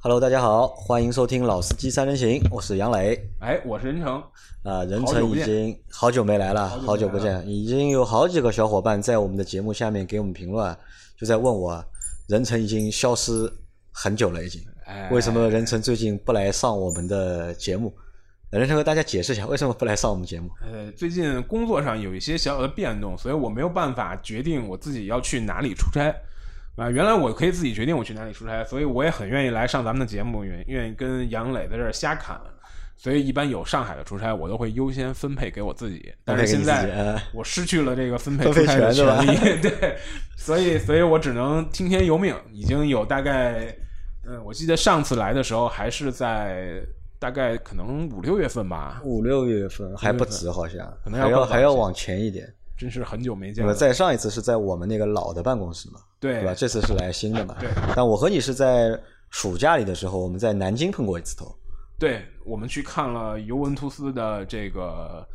Hello，大家好，欢迎收听《老司机三人行》，我是杨磊。哎，我是任成。啊，任成已经好久没来了，好久不见，已经有好几个小伙伴在我们的节目下面给我们评论，就在问我，任成已经消失很久了，已经，为什么任成最近不来上我们的节目？任成和大家解释一下，为什么不来上我们节目？呃，最近工作上有一些小小的变动，所以我没有办法决定我自己要去哪里出差。啊，原来我可以自己决定我去哪里出差，所以我也很愿意来上咱们的节目，愿愿意跟杨磊在这儿瞎侃。所以一般有上海的出差，我都会优先分配给我自己。但是现在我失去了这个分配出差的权利，对，所以所以我只能听天由命。已经有大概，嗯，我记得上次来的时候还是在大概可能五六月份吧，五六月份还不止，好像可能还要还要往前一点。真是很久没见了。在上一次是在我们那个老的办公室嘛，对对吧？这次是来新的嘛。对。但我和你是在暑假里的时候，我们在南京碰过一次头。对，我们去看了尤文图斯的这个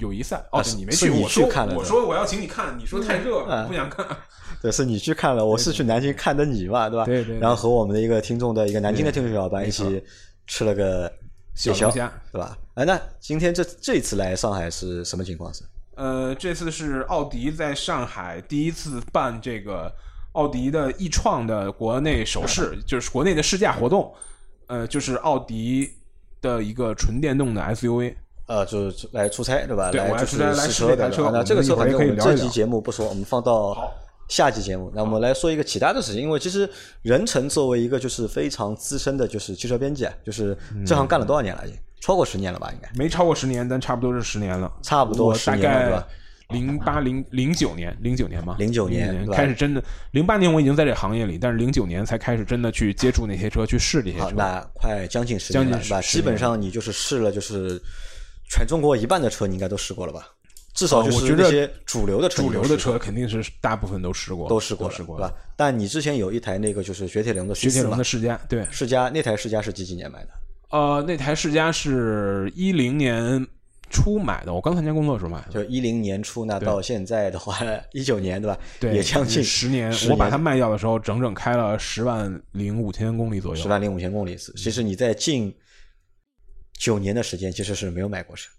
友谊赛。哦，你没去，我去看了。我说我要请你看，你说太热，不想看。对，是你去看了，我是去南京看的你嘛，对吧？对对。然后和我们的一个听众的一个南京的听众小伙伴一起吃了个小虾，对吧？哎，那今天这这次来上海是什么情况？是？呃，这次是奥迪在上海第一次办这个奥迪的易创的国内首试，就是国内的试驾活动。呃，就是奥迪的一个纯电动的 SUV。呃，就是来出差对吧？对，来出差来试车。那这个车反正可以这期节目不说，我们放到下期节目。那我们来说一个其他的事情，因为其实任成作为一个就是非常资深的，就是汽车编辑，就是这行干了多少年了？已经？超过十年了吧？应该没超过十年，但差不多是十年了。差不多十年了，对吧？零八零零九年，零九年吗？零九年开始真的，零八年我已经在这行业里，但是零九年才开始真的去接触那些车，去试这些车。那快将近十年了，是吧？基本上你就是试了，就是全中国一半的车，你应该都试过了吧？至少就是那些主流的车，主流的车肯定是大部分都试过，都试过，试过，是吧？但你之前有一台那个就是雪铁龙的雪铁龙的世嘉，对，世嘉那台世嘉是几几年买的？呃，那台世嘉是一零年初买的，我刚参加工作的时候买的。就一零年初，那到现在的话，一九年对吧？对，也将近十年。我把它卖掉的时候，整整开了十万零五千公里左右。十万零五千公里，其实你在近九年的时间，其实是没有买过车，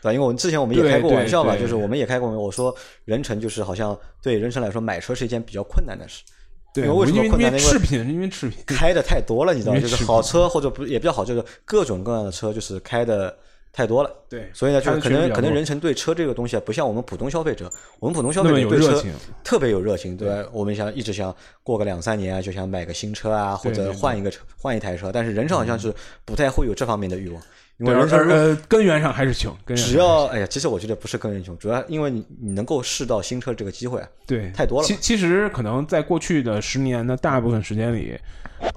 对吧？因为我们之前我们也开过玩笑嘛，就是我们也开过，我说人成就是好像对人成来说买车是一件比较困难的事。对，为什么困难？因为赤品，因为赤品开的太多了，你知道吗？就是好车或者不也比较好，就是各种各样的车，就是开的太多了。对，所以呢，就是可能可能人成对车这个东西啊，不像我们普通消费者，我们普通消费者对车特别有热情，对吧？我们想一直想过个两三年啊，就想买个新车啊，或者换一个车，换一台车。但是人成好像是不太会有这方面的欲望。因为呃，根源上还是穷。只要哎呀，其实我觉得不是根源穷，主要因为你你能够试到新车这个机会啊，对，太多了。其其实可能在过去的十年的大部分时间里，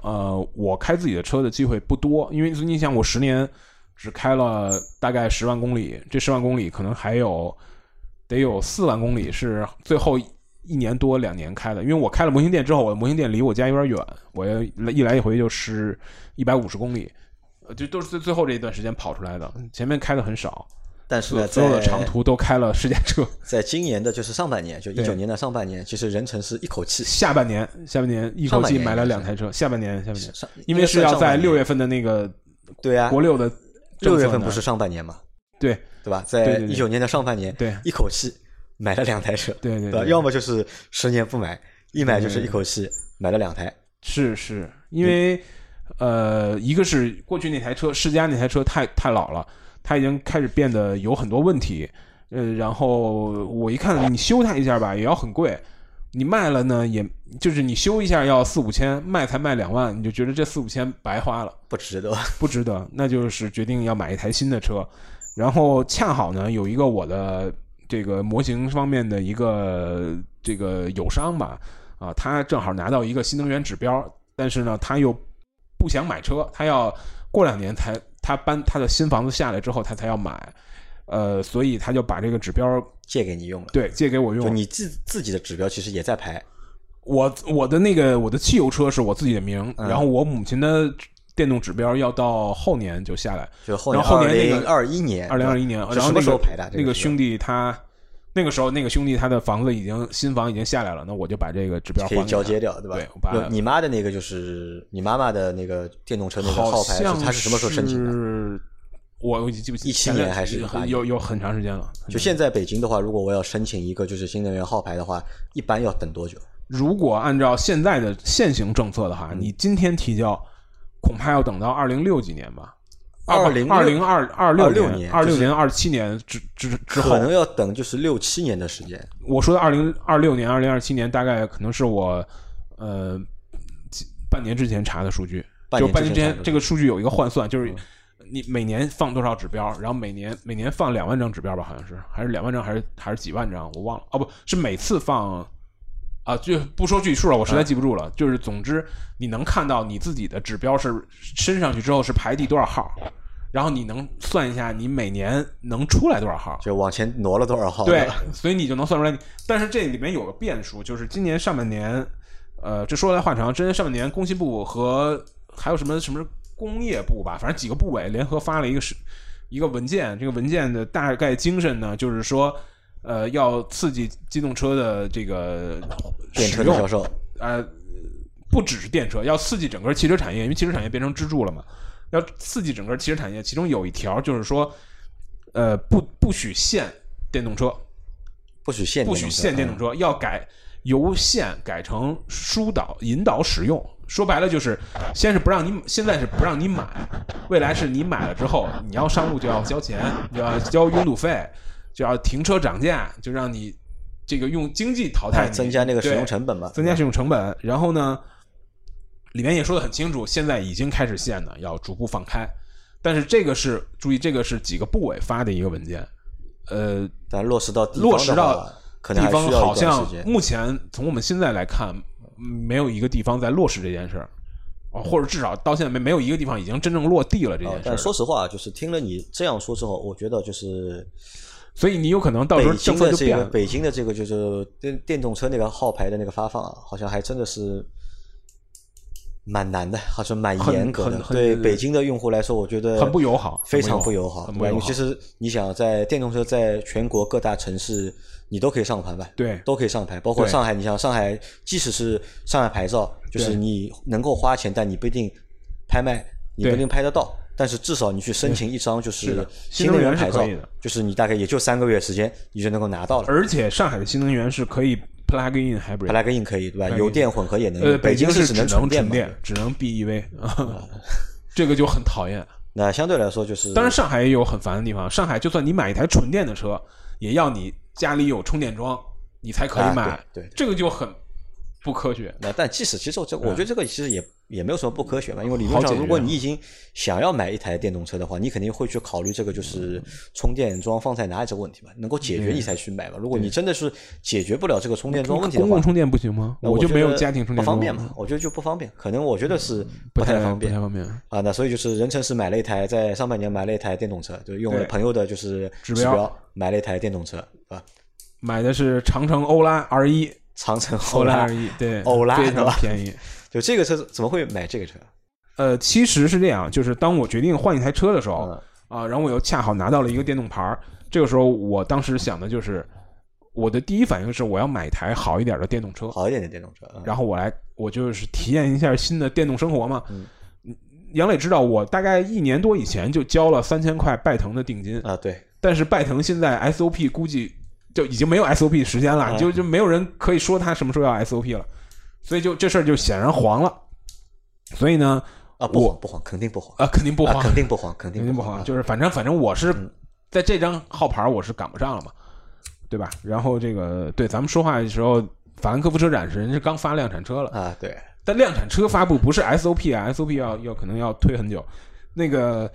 呃，我开自己的车的机会不多，因为你想，我十年只开了大概十万公里，这十万公里可能还有得有四万公里是最后一年多两年开的，因为我开了模型店之后，我的模型店离我家有点远，我一来一回就是一百五十公里。就都是最最后这一段时间跑出来的，前面开的很少，但是呢，所有的长途都开了试驾车。在今年的就是上半年，就一九年的上半年，其实任成是一口气。下半年，下半年一口气买了两台车。下半年，下半年，因为是要在六月份的那个对啊国六的六月份不是上半年嘛？对对吧？在一九年的上半年，对一口气买了两台车，对对，要么就是十年不买，一买就是一口气买了两台。是是，因为。呃，一个是过去那台车，世嘉那台车太太老了，它已经开始变得有很多问题。呃，然后我一看，你修它一下吧，也要很贵。你卖了呢，也就是你修一下要四五千，卖才卖两万，你就觉得这四五千白花了，不值得，不值得。那就是决定要买一台新的车。然后恰好呢，有一个我的这个模型方面的一个这个友商吧，啊，他正好拿到一个新能源指标，但是呢，他又。不想买车，他要过两年才他搬他的新房子下来之后，他才要买，呃，所以他就把这个指标借给你用了。对，借给我用。你自自己的指标其实也在排。我我的那个我的汽油车是我自己的名，然后我母亲的电动指标要到后年就下来，就后年后年那个二一年，二零二一年，然后什么时候排的？那个兄弟他那个时候，那个兄弟他的房子已经新房已经下来了，那我就把这个指标可以交接掉，对吧？对，把你妈的那个就是你妈妈的那个电动车那个号牌，他是什么时候申请的？我我已经记不清一七年还是有有很长时间了。就现在北京的话，如果我要申请一个就是新能源号牌的话，一般要等多久？如果按照现在的现行政策的话，你今天提交，恐怕要等到二零六几年吧。二零二零二二六年，二六年二七年之之之后，可能要等就是六七年的时间。我说的二零二六年、二零二七年，大概可能是我呃半年之前查的数据。就半年之前，这个数据有一个换算，就是你每年放多少指标，然后每年每年放两万张指标吧，好像是还是两万张，还是还是几万张，我忘了。哦，不是每次放啊，就不说具体数了，我实在记不住了。就是总之，你能看到你自己的指标是升上去之后是排第多少号。然后你能算一下，你每年能出来多少号？就往前挪了多少号？对，所以你就能算出来。但是这里面有个变数，就是今年上半年，呃，这说来话长，今年上半年工信部和还有什么什么工业部吧，反正几个部委联合发了一个是一个文件。这个文件的大概精神呢，就是说，呃，要刺激机动车的这个电车的销售。呃，不只是电车，要刺激整个汽车产业，因为汽车产业变成支柱了嘛。要刺激整个汽车产业，其中有一条就是说，呃，不不许限电动车，不许限不许限电动车，要改由限改成疏导引导使用。说白了就是，先是不让你，现在是不让你买，未来是你买了之后，你要上路就要交钱，就要交拥堵费，就要停车涨价，就让你这个用经济淘汰，增加那个使用成本嘛，增加使用成本。然后呢？里面也说的很清楚，现在已经开始限了，要逐步放开。但是这个是注意，这个是几个部委发的一个文件，呃，但落实到落实到地方，好像目前从我们现在来看，没有一个地方在落实这件事儿，或者至少到现在没没有一个地方已经真正落地了这件事。但说实话，就是听了你这样说之后，我觉得就是，所以你有可能到时候政策就变。北京的这个就是电电动车那个号牌的那个发放啊，好像还真的是。蛮难的，好像蛮严格的。对北京的用户来说，我觉得很不友好，非常不友好。对，其实你想在电动车在全国各大城市，你都可以上牌吧？对，都可以上牌。包括上海，你像上海，即使是上海牌照，就是你能够花钱，但你不一定拍卖，你不一定拍得到。但是至少你去申请一张就是新能源牌照，就是你大概也就三个月时间，你就能够拿到了。而且上海的新能源是可以。plug in hybrid plug in 可以对吧？油电混合也能。呃，北京是只能纯电，只能 BEV，这个就很讨厌。那相对来说就是，当然上海也有很烦的地方。上海就算你买一台纯电的车，也要你家里有充电桩，你才可以买。对，这个就很不科学。那但即使其实这，我觉得这个其实也。也没有什么不科学吧，因为理论上，如果你已经想要买一台电动车的话，你肯定会去考虑这个就是充电桩放在哪里这个问题嘛，能够解决你才去买嘛。如果你真的是解决不了这个充电桩问题的话，公共充电不行吗？我就没有家庭充电不方便嘛？我觉得就不方便，可能我觉得是不太方便，不太方便啊。那所以就是任城市买了一台，在上半年买了一台电动车，就用了朋友的就是指标买了一台电动车，啊，买的是长城欧拉 R 一，长城欧拉 R 一，对，欧拉非常便宜。就这个车怎么会买这个车？呃，其实是这样，就是当我决定换一台车的时候，啊，然后我又恰好拿到了一个电动牌儿，这个时候我当时想的就是，我的第一反应是我要买台好一点的电动车，好一点的电动车，然后我来，我就是体验一下新的电动生活嘛。嗯，杨磊知道我大概一年多以前就交了三千块拜腾的定金啊，对，但是拜腾现在 SOP 估计就已经没有 SOP 时间了，就就没有人可以说他什么时候要 SOP 了，所以就这事儿就显然黄了，所以呢。啊，不黄不黄，肯定不黄啊，肯定不黄，肯定不黄，肯定不黄。就是反正反正我是在这张号牌我是赶不上了嘛，对吧？然后这个对咱们说话的时候，法兰克福车展是人家刚发量产车了啊，对。但量产车发布不是 SOP 啊，SOP 要要可能要推很久。那个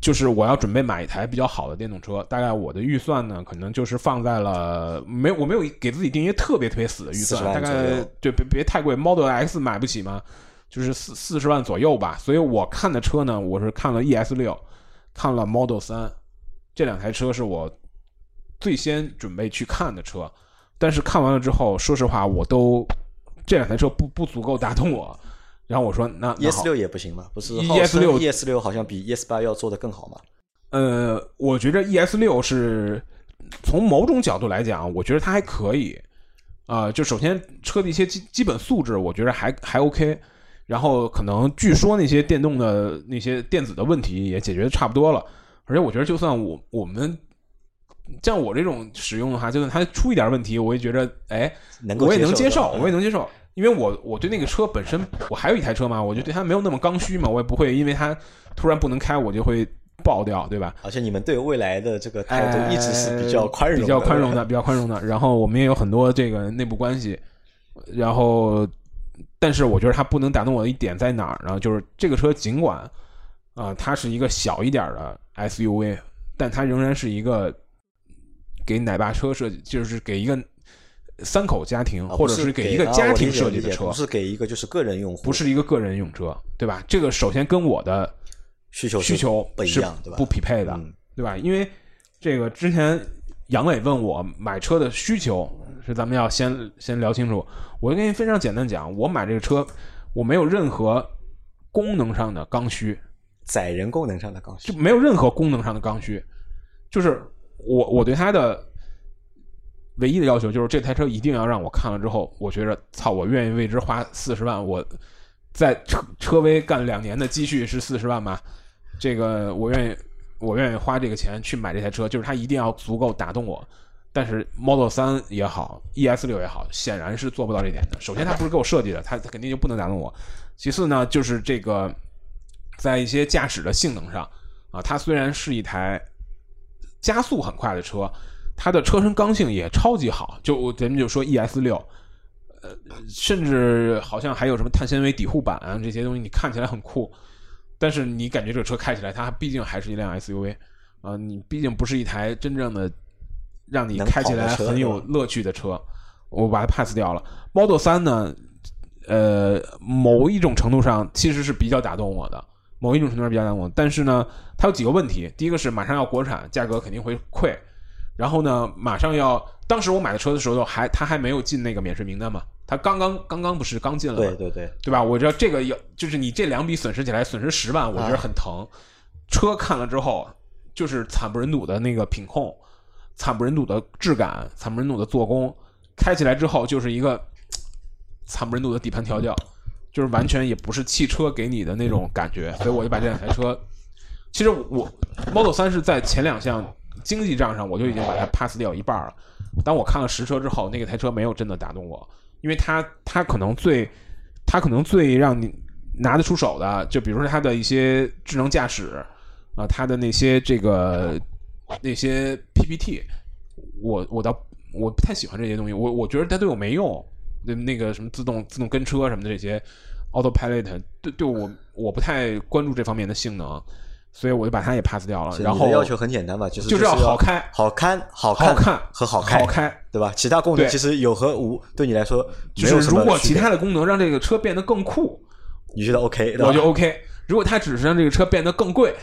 就是我要准备买一台比较好的电动车，大概我的预算呢，可能就是放在了没我没有给自己定一个特别特别死的预算，大概对别别太贵，Model X 买不起吗？就是四四十万左右吧，所以我看的车呢，我是看了 ES 六，看了 Model 三，这两台车是我最先准备去看的车，但是看完了之后，说实话，我都这两台车不不足够打动我，然后我说那 ES 六也不行吗？不是 ES 六 ES 六好像比 ES 八要做的更好吗？呃，我觉得 ES 六是从某种角度来讲，我觉得它还可以。啊，就首先车的一些基基本素质，我觉得还还 OK。然后可能据说那些电动的那些电子的问题也解决的差不多了。而且我觉得，就算我我们像我这种使用的话，就算它出一点问题，我也觉得哎，我也能接受，我也能接受。因为我我对那个车本身，我还有一台车嘛，我就对它没有那么刚需嘛，我也不会因为它突然不能开，我就会爆掉，对吧？而且你们对未来的这个态度一直是比较宽容、比较宽容的、比较宽容的。然后我们也有很多这个内部关系，然后，但是我觉得它不能打动我的一点在哪儿呢？就是这个车尽管啊，它是一个小一点的 SUV，但它仍然是一个给奶爸车设计，就是给一个。三口家庭，或者是给一个家庭设计的车，不是给一个就是个人用户，不是一个个人用车，对吧？这个首先跟我的需求需求不一样，对吧？不匹配的，对吧？因为这个之前杨磊问我买车的需求是，咱们要先先聊清楚。我就跟你非常简单讲，我买这个车，我没有任何功能上的刚需，载人功能上的刚需，就没有任何功能上的刚需，就是我我对它的。唯一的要求就是这台车一定要让我看了之后，我觉着操，我愿意为之花四十万。我在车车威干两年的积蓄是四十万吗？这个我愿意，我愿意花这个钱去买这台车，就是它一定要足够打动我。但是 Model 三也好，ES 六也好，显然是做不到这点的。首先，它不是给我设计的，它它肯定就不能打动我。其次呢，就是这个在一些驾驶的性能上啊，它虽然是一台加速很快的车。它的车身刚性也超级好，就咱们就说 ES 六，呃，甚至好像还有什么碳纤维底护板啊这些东西，你看起来很酷，但是你感觉这个车开起来，它毕竟还是一辆 SUV 啊，你毕竟不是一台真正的让你开起来很有乐趣的车，我把它 pass 掉了。Model 三呢，呃，某一种程度上其实是比较打动我的，某一种程度上比较打动我，但是呢，它有几个问题，第一个是马上要国产，价格肯定会贵。然后呢，马上要，当时我买的车的时候，还他还没有进那个免税名单嘛？他刚刚刚刚不是刚进了？对对对，对吧？我知道这个要，就是你这两笔损失起来，损失十万，我觉得很疼。车看了之后，就是惨不忍睹的那个品控，惨不忍睹的质感，惨不忍睹的做工，开起来之后就是一个惨不忍睹的底盘调教，就是完全也不是汽车给你的那种感觉。所以我就把这两台车，其实我 Model 三是在前两项。经济账上我就已经把它 pass 掉一半了。当我看了实车之后，那个台车没有真的打动我，因为它它可能最它可能最让你拿得出手的，就比如说它的一些智能驾驶啊，它的那些这个那些 PPT，我我倒我不太喜欢这些东西，我我觉得它对我没用。那那个什么自动自动跟车什么的这些 Autopilot，对对我我不太关注这方面的性能。所以我就把它也 pass 掉了。然后要求很简单嘛，就是就是要好开、好看、好看和好开，好开，对吧？其他功能其实有和无，对你来说就是如果其他的功能让这个车变得更酷，你觉得 OK？我就 OK。如果它只是让这个车变得更贵，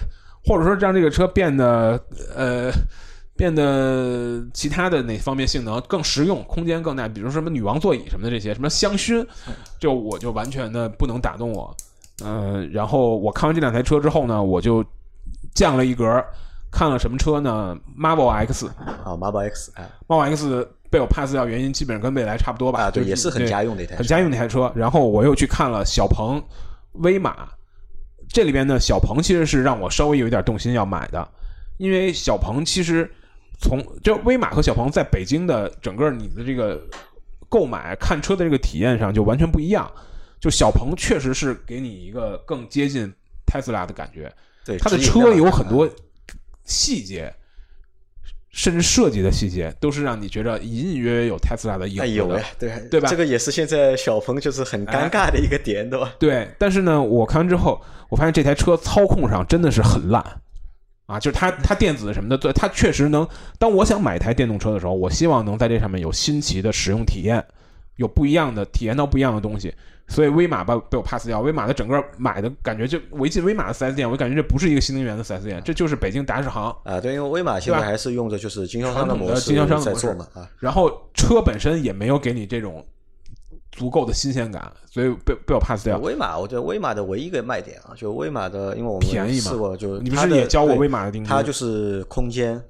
或者说让这个车变得呃变得其他的哪方面性能更实用、空间更大，比如什么女王座椅什么的这些，什么香薰，就我就完全的不能打动我。嗯，然后我看完这两台车之后呢，我就。降了一格，看了什么车呢？Marvel X 啊，Marvel X，哎，Marvel X 被我 pass 掉，原因基本上跟未来差不多吧？啊，对，也是很家用的一台，很家用的一台车。然后我又去看了小鹏威马，这里边呢，小鹏其实是让我稍微有一点动心要买的，因为小鹏其实从就威马和小鹏在北京的整个你的这个购买看车的这个体验上就完全不一样。就小鹏确实是给你一个更接近 Tesla 的感觉。对，它的车有很多细节，甚至设计的细节，都是让你觉得隐隐约约有特斯拉的影子的，对对吧？这个也是现在小鹏就是很尴尬的一个点，对吧？对，但是呢，我看完之后，我发现这台车操控上真的是很烂啊！就是它它电子什么的，对，它确实能。当我想买一台电动车的时候，我希望能在这上面有新奇的使用体验，有不一样的体验到不一样的东西。所以威马把被我 pass 掉，威马的整个买的感觉就我一进威马的 4S 店，我感觉这不是一个新能源的 4S 店，这就是北京达世行啊。对，因为威马现在还是用的就是经销商的模式经销商在做嘛啊。然后车本身也没有给你这种足够的新鲜感，所以被被我 pass 掉。威马，我觉得威马的唯一一个卖点啊，就威马的，因为我们便宜嘛，试过，就你不是也教我威马的定义？它就是空间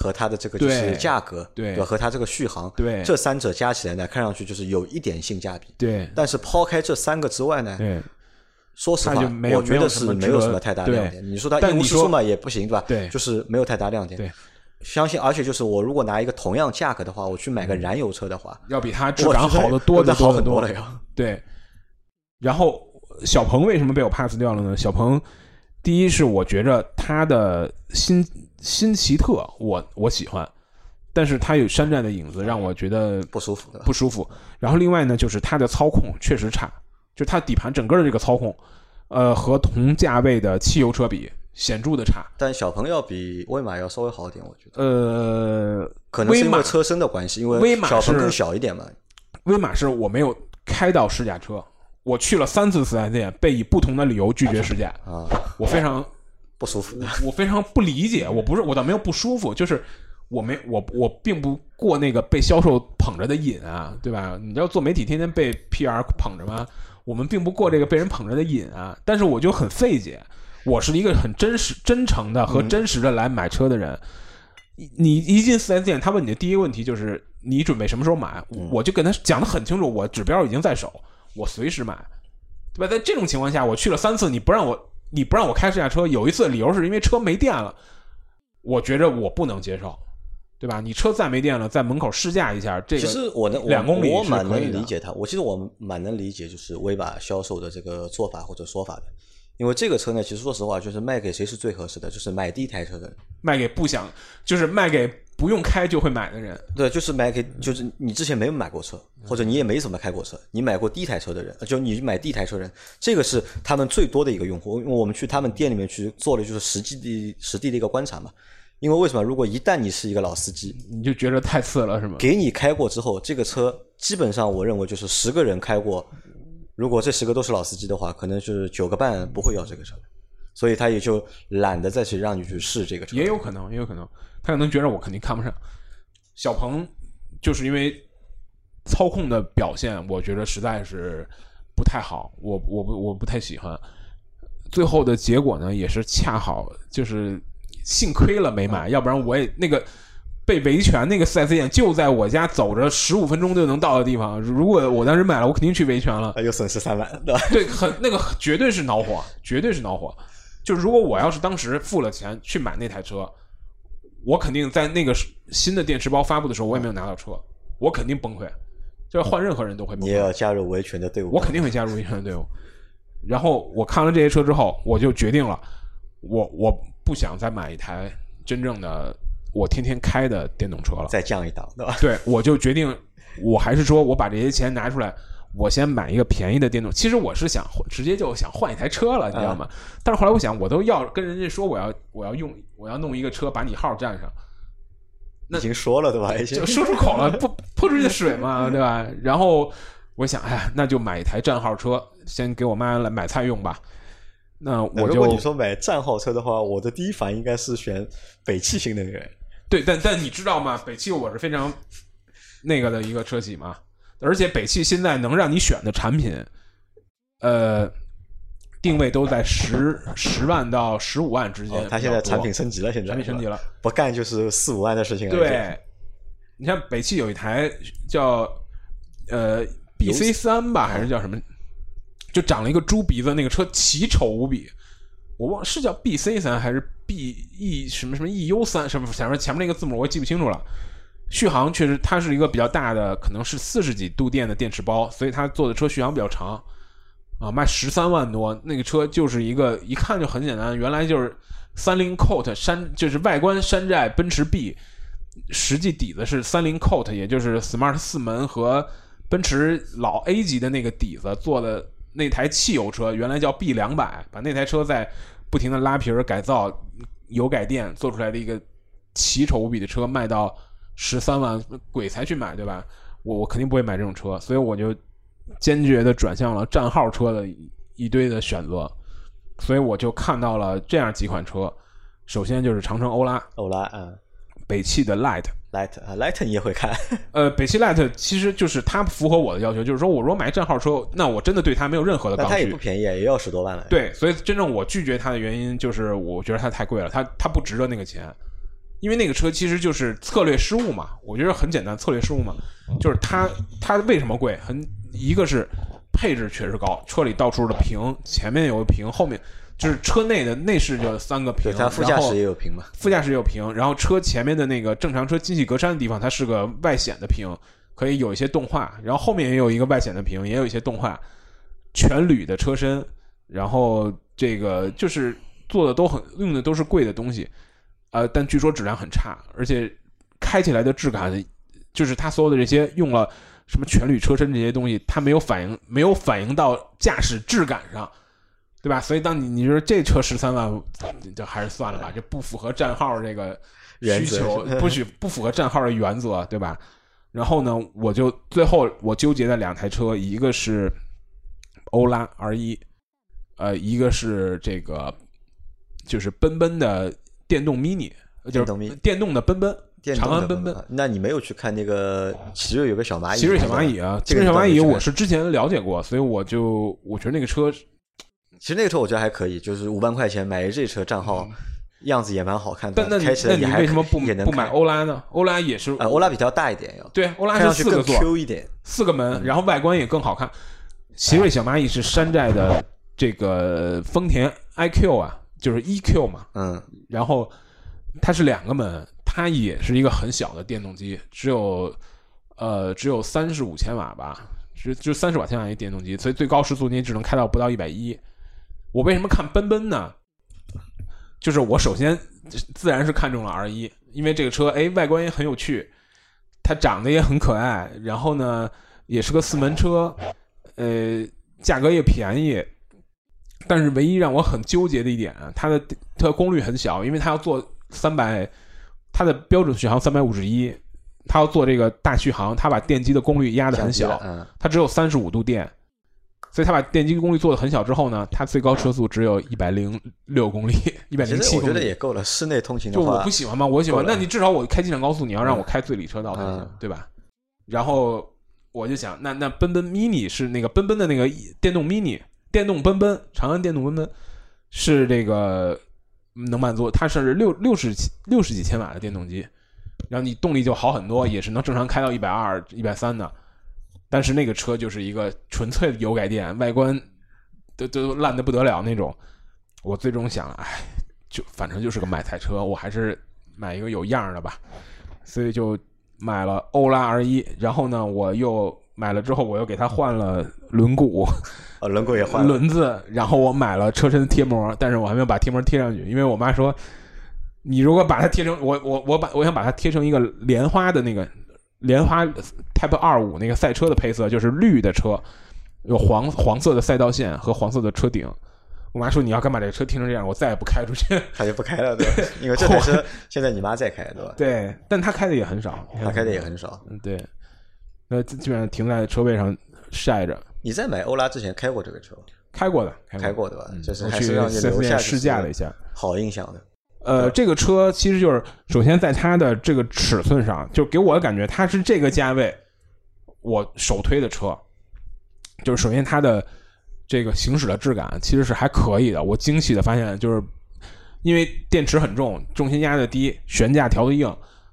和它的这个就是价格，对，和它这个续航，对，这三者加起来呢，看上去就是有一点性价比。对，但是抛开这三个之外呢，对，说实话，我觉得是没有什么太大亮点。你说它一无是处嘛，也不行，对吧？对，就是没有太大亮点。对，相信，而且就是我如果拿一个同样价格的话，我去买个燃油车的话，要比它质感好的多的好很多了呀。对，然后小鹏为什么被我 pass 掉了呢？小鹏。第一是我觉着它的新新奇特，我我喜欢，但是它有山寨的影子，让我觉得不舒服，不舒服。然后另外呢，就是它的操控确实差，就它底盘整个的这个操控，呃，和同价位的汽油车比显著的差。但小鹏要比威马要稍微好一点，我觉得。呃，可能是因为车身的关系，因为小鹏更小一点嘛。威马是我没有开到试驾车。我去了三次四 S 店，被以不同的理由拒绝试驾啊！我非常不舒服，我非常不理解。我不是，我倒没有不舒服，就是我没我我并不过那个被销售捧着的瘾啊，对吧？你要做媒体，天天被 PR 捧着吗？我们并不过这个被人捧着的瘾啊。但是我就很费解，我是一个很真实、真诚的和真实的来买车的人。你一进四 S 店，他问你的第一个问题就是你准备什么时候买？我就跟他讲的很清楚，我指标已经在手。我随时买，对吧？在这种情况下，我去了三次，你不让我，你不让我开试驾车，有一次理由是因为车没电了，我觉着我不能接受，对吧？你车再没电了，在门口试驾一下，这个其实我能两公里我蛮能理解他，我其实我蛮能理解就是威马销售的这个做法或者说法的。因为这个车呢，其实说实话，就是卖给谁是最合适的，就是买第一台车的人，卖给不想，就是卖给不用开就会买的人。对，就是买给，就是你之前没有买过车，或者你也没怎么开过车，你买过第一台车的人，就你买第一台车人，这个是他们最多的一个用户。因为我们去他们店里面去做的就是实际的实地的一个观察嘛。因为为什么？如果一旦你是一个老司机，你就觉得太次了，是吗？给你开过之后，这个车基本上我认为就是十个人开过。如果这十个都是老司机的话，可能是九个半不会要这个车，所以他也就懒得再去让你去试这个车。也有可能，也有可能，他可能觉得我肯定看不上。小鹏就是因为操控的表现，我觉得实在是不太好，我我不我不太喜欢。最后的结果呢，也是恰好就是幸亏了没买，要不然我也那个。被维权那个四 S 店就在我家走着十五分钟就能到的地方。如果我当时买了，我肯定去维权了。又损失三万，对吧？对，很那个绝对是恼火，绝对是恼火。就是如果我要是当时付了钱去买那台车，我肯定在那个新的电池包发布的时候，我也没有拿到车，我肯定崩溃。就换任何人都会。你也要加入维权的队伍？我肯定会加入维权的队伍。然后我看了这些车之后，我就决定了，我我不想再买一台真正的。我天天开的电动车了，再降一档，对吧？对，我就决定，我还是说我把这些钱拿出来，我先买一个便宜的电动。其实我是想直接就想换一台车了，你知道吗？但是后来我想，我都要跟人家说我要我要用我要弄一个车把你号占上，那已经说了对吧？就说出口了，不泼出去的水嘛，对吧？然后我想，哎呀，那就买一台占号车，先给我妈来买菜用吧。那我如果你说买战号车的话，我的第一反应应该是选北汽新能源。对，但但你知道吗？北汽我是非常那个的一个车企嘛，而且北汽现在能让你选的产品，呃，定位都在十十万到十五万之间。它现在产品升级了，现在产品升级了，不干就是四五万的事情了。对，你像北汽有一台叫呃 B C 三吧，还是叫什么？就长了一个猪鼻子，那个车奇丑无比。我忘是叫 B C 三还是 B E 什么什么 E U 三什么前面前面那个字母我也记不清楚了。续航确实它是一个比较大的，可能是四十几度电的电池包，所以它做的车续航比较长啊，卖十三万多。那个车就是一个一看就很简单，原来就是三菱 Colt 山，就是外观山寨奔驰 B，实际底子是三菱 Colt，也就是 Smart 四门和奔驰老 A 级的那个底子做的。那台汽油车原来叫 B 两百，把那台车在不停的拉皮儿改造、油改电做出来的一个奇丑无比的车，卖到十三万，鬼才去买，对吧？我我肯定不会买这种车，所以我就坚决的转向了战号车的一堆的选择，所以我就看到了这样几款车，首先就是长城欧拉，欧拉，嗯，北汽的 Light。Light 啊，Light 你也会看？呃，北汽 Light 其实就是它符合我的要求，就是说我如果买战号车，那我真的对它没有任何的抗拒。它也不便宜，也要十多万了。对，所以真正我拒绝它的原因就是，我觉得它太贵了，它它不值得那个钱。因为那个车其实就是策略失误嘛，我觉得很简单，策略失误嘛，就是它它为什么贵？很一个是配置确实高，车里到处的屏，前面有个屏，后面就是车内的内饰就三个屏，它副驾驶也有屏嘛，副驾驶也有屏，然后车前面的那个正常车进气格栅的地方，它是个外显的屏，可以有一些动画，然后后面也有一个外显的屏，也有一些动画，全铝的车身，然后这个就是做的都很用的都是贵的东西。呃，但据说质量很差，而且开起来的质感，就是它所有的这些用了什么全铝车身这些东西，它没有反应，没有反映到驾驶质感上，对吧？所以当你你说这车十三万，就还是算了吧，这不符合站号这个需求，不 许不符合站号的原则，对吧？然后呢，我就最后我纠结的两台车，一个是欧拉 R 一，呃，一个是这个就是奔奔的。电动 mini 就是电动的奔奔，长安奔奔。那你没有去看那个奇瑞有个小蚂蚁？奇瑞小蚂蚁啊，奇瑞小蚂蚁我是之前了解过，所以我就我觉得那个车，其实那个车我觉得还可以，就是五万块钱买这车账号样子也蛮好看的。但那你为什么不不买欧拉呢？欧拉也是，欧拉比较大一点，要对，欧拉是四个座，Q 一点，四个门，然后外观也更好看。奇瑞小蚂蚁是山寨的这个丰田 iQ 啊。就是 EQ 嘛，嗯，然后它是两个门，它也是一个很小的电动机，只有呃只有三十五千瓦吧，只就三十瓦千瓦一电动机，所以最高时速你只能开到不到一百一。我为什么看奔奔呢？就是我首先自然是看中了 R 一，因为这个车哎外观也很有趣，它长得也很可爱，然后呢也是个四门车，呃价格也便宜。但是唯一让我很纠结的一点，它的它的功率很小，因为它要做三百，它的标准续航三百五十一，它要做这个大续航，它把电机的功率压得很小，它只有三十五度电，所以它把电机功率做的很小之后呢，它最高车速只有一百零六公里，一百零七公里，我觉得也够了。室内通勤就我不喜欢吗？我喜欢。那你至少我开机场高速，你要让我开最里车道才行，对吧？然后我就想，那那奔奔 mini 是那个奔奔的那个电动 mini。电动奔奔，长安电动奔奔是这个能满足，它是六六十六十几千瓦的电动机，然后你动力就好很多，也是能正常开到一百二、一百三的。但是那个车就是一个纯粹的油改电，外观都都烂的不得了那种。我最终想，哎，就反正就是个买菜车，我还是买一个有样的吧。所以就买了欧拉 R 一，然后呢，我又买了之后，我又给它换了轮毂。啊，轮毂也换了轮子，然后我买了车身贴膜，但是我还没有把贴膜贴上去，因为我妈说，你如果把它贴成我我我把我想把它贴成一个莲花的那个莲花 Type 二五那个赛车的配色，就是绿的车，有黄黄色的赛道线和黄色的车顶。我妈说你要敢把这个车贴成这样，我再也不开出去。她就不开了，对，因为这台车现在你妈在开，对吧？对，但她开的也很少，她开的也很少，嗯，对，那基本上停在车位上晒着。你在买欧拉之前开过这个车？开过的，开过的吧？就是还是让你留下试驾了一下，好印象的。呃，这个车其实就是首先在它的这个尺寸上，就给我的感觉，它是这个价位我首推的车。就是首先它的这个行驶的质感其实是还可以的。我惊喜的发现，就是因为电池很重，重心压的低，悬架调的硬，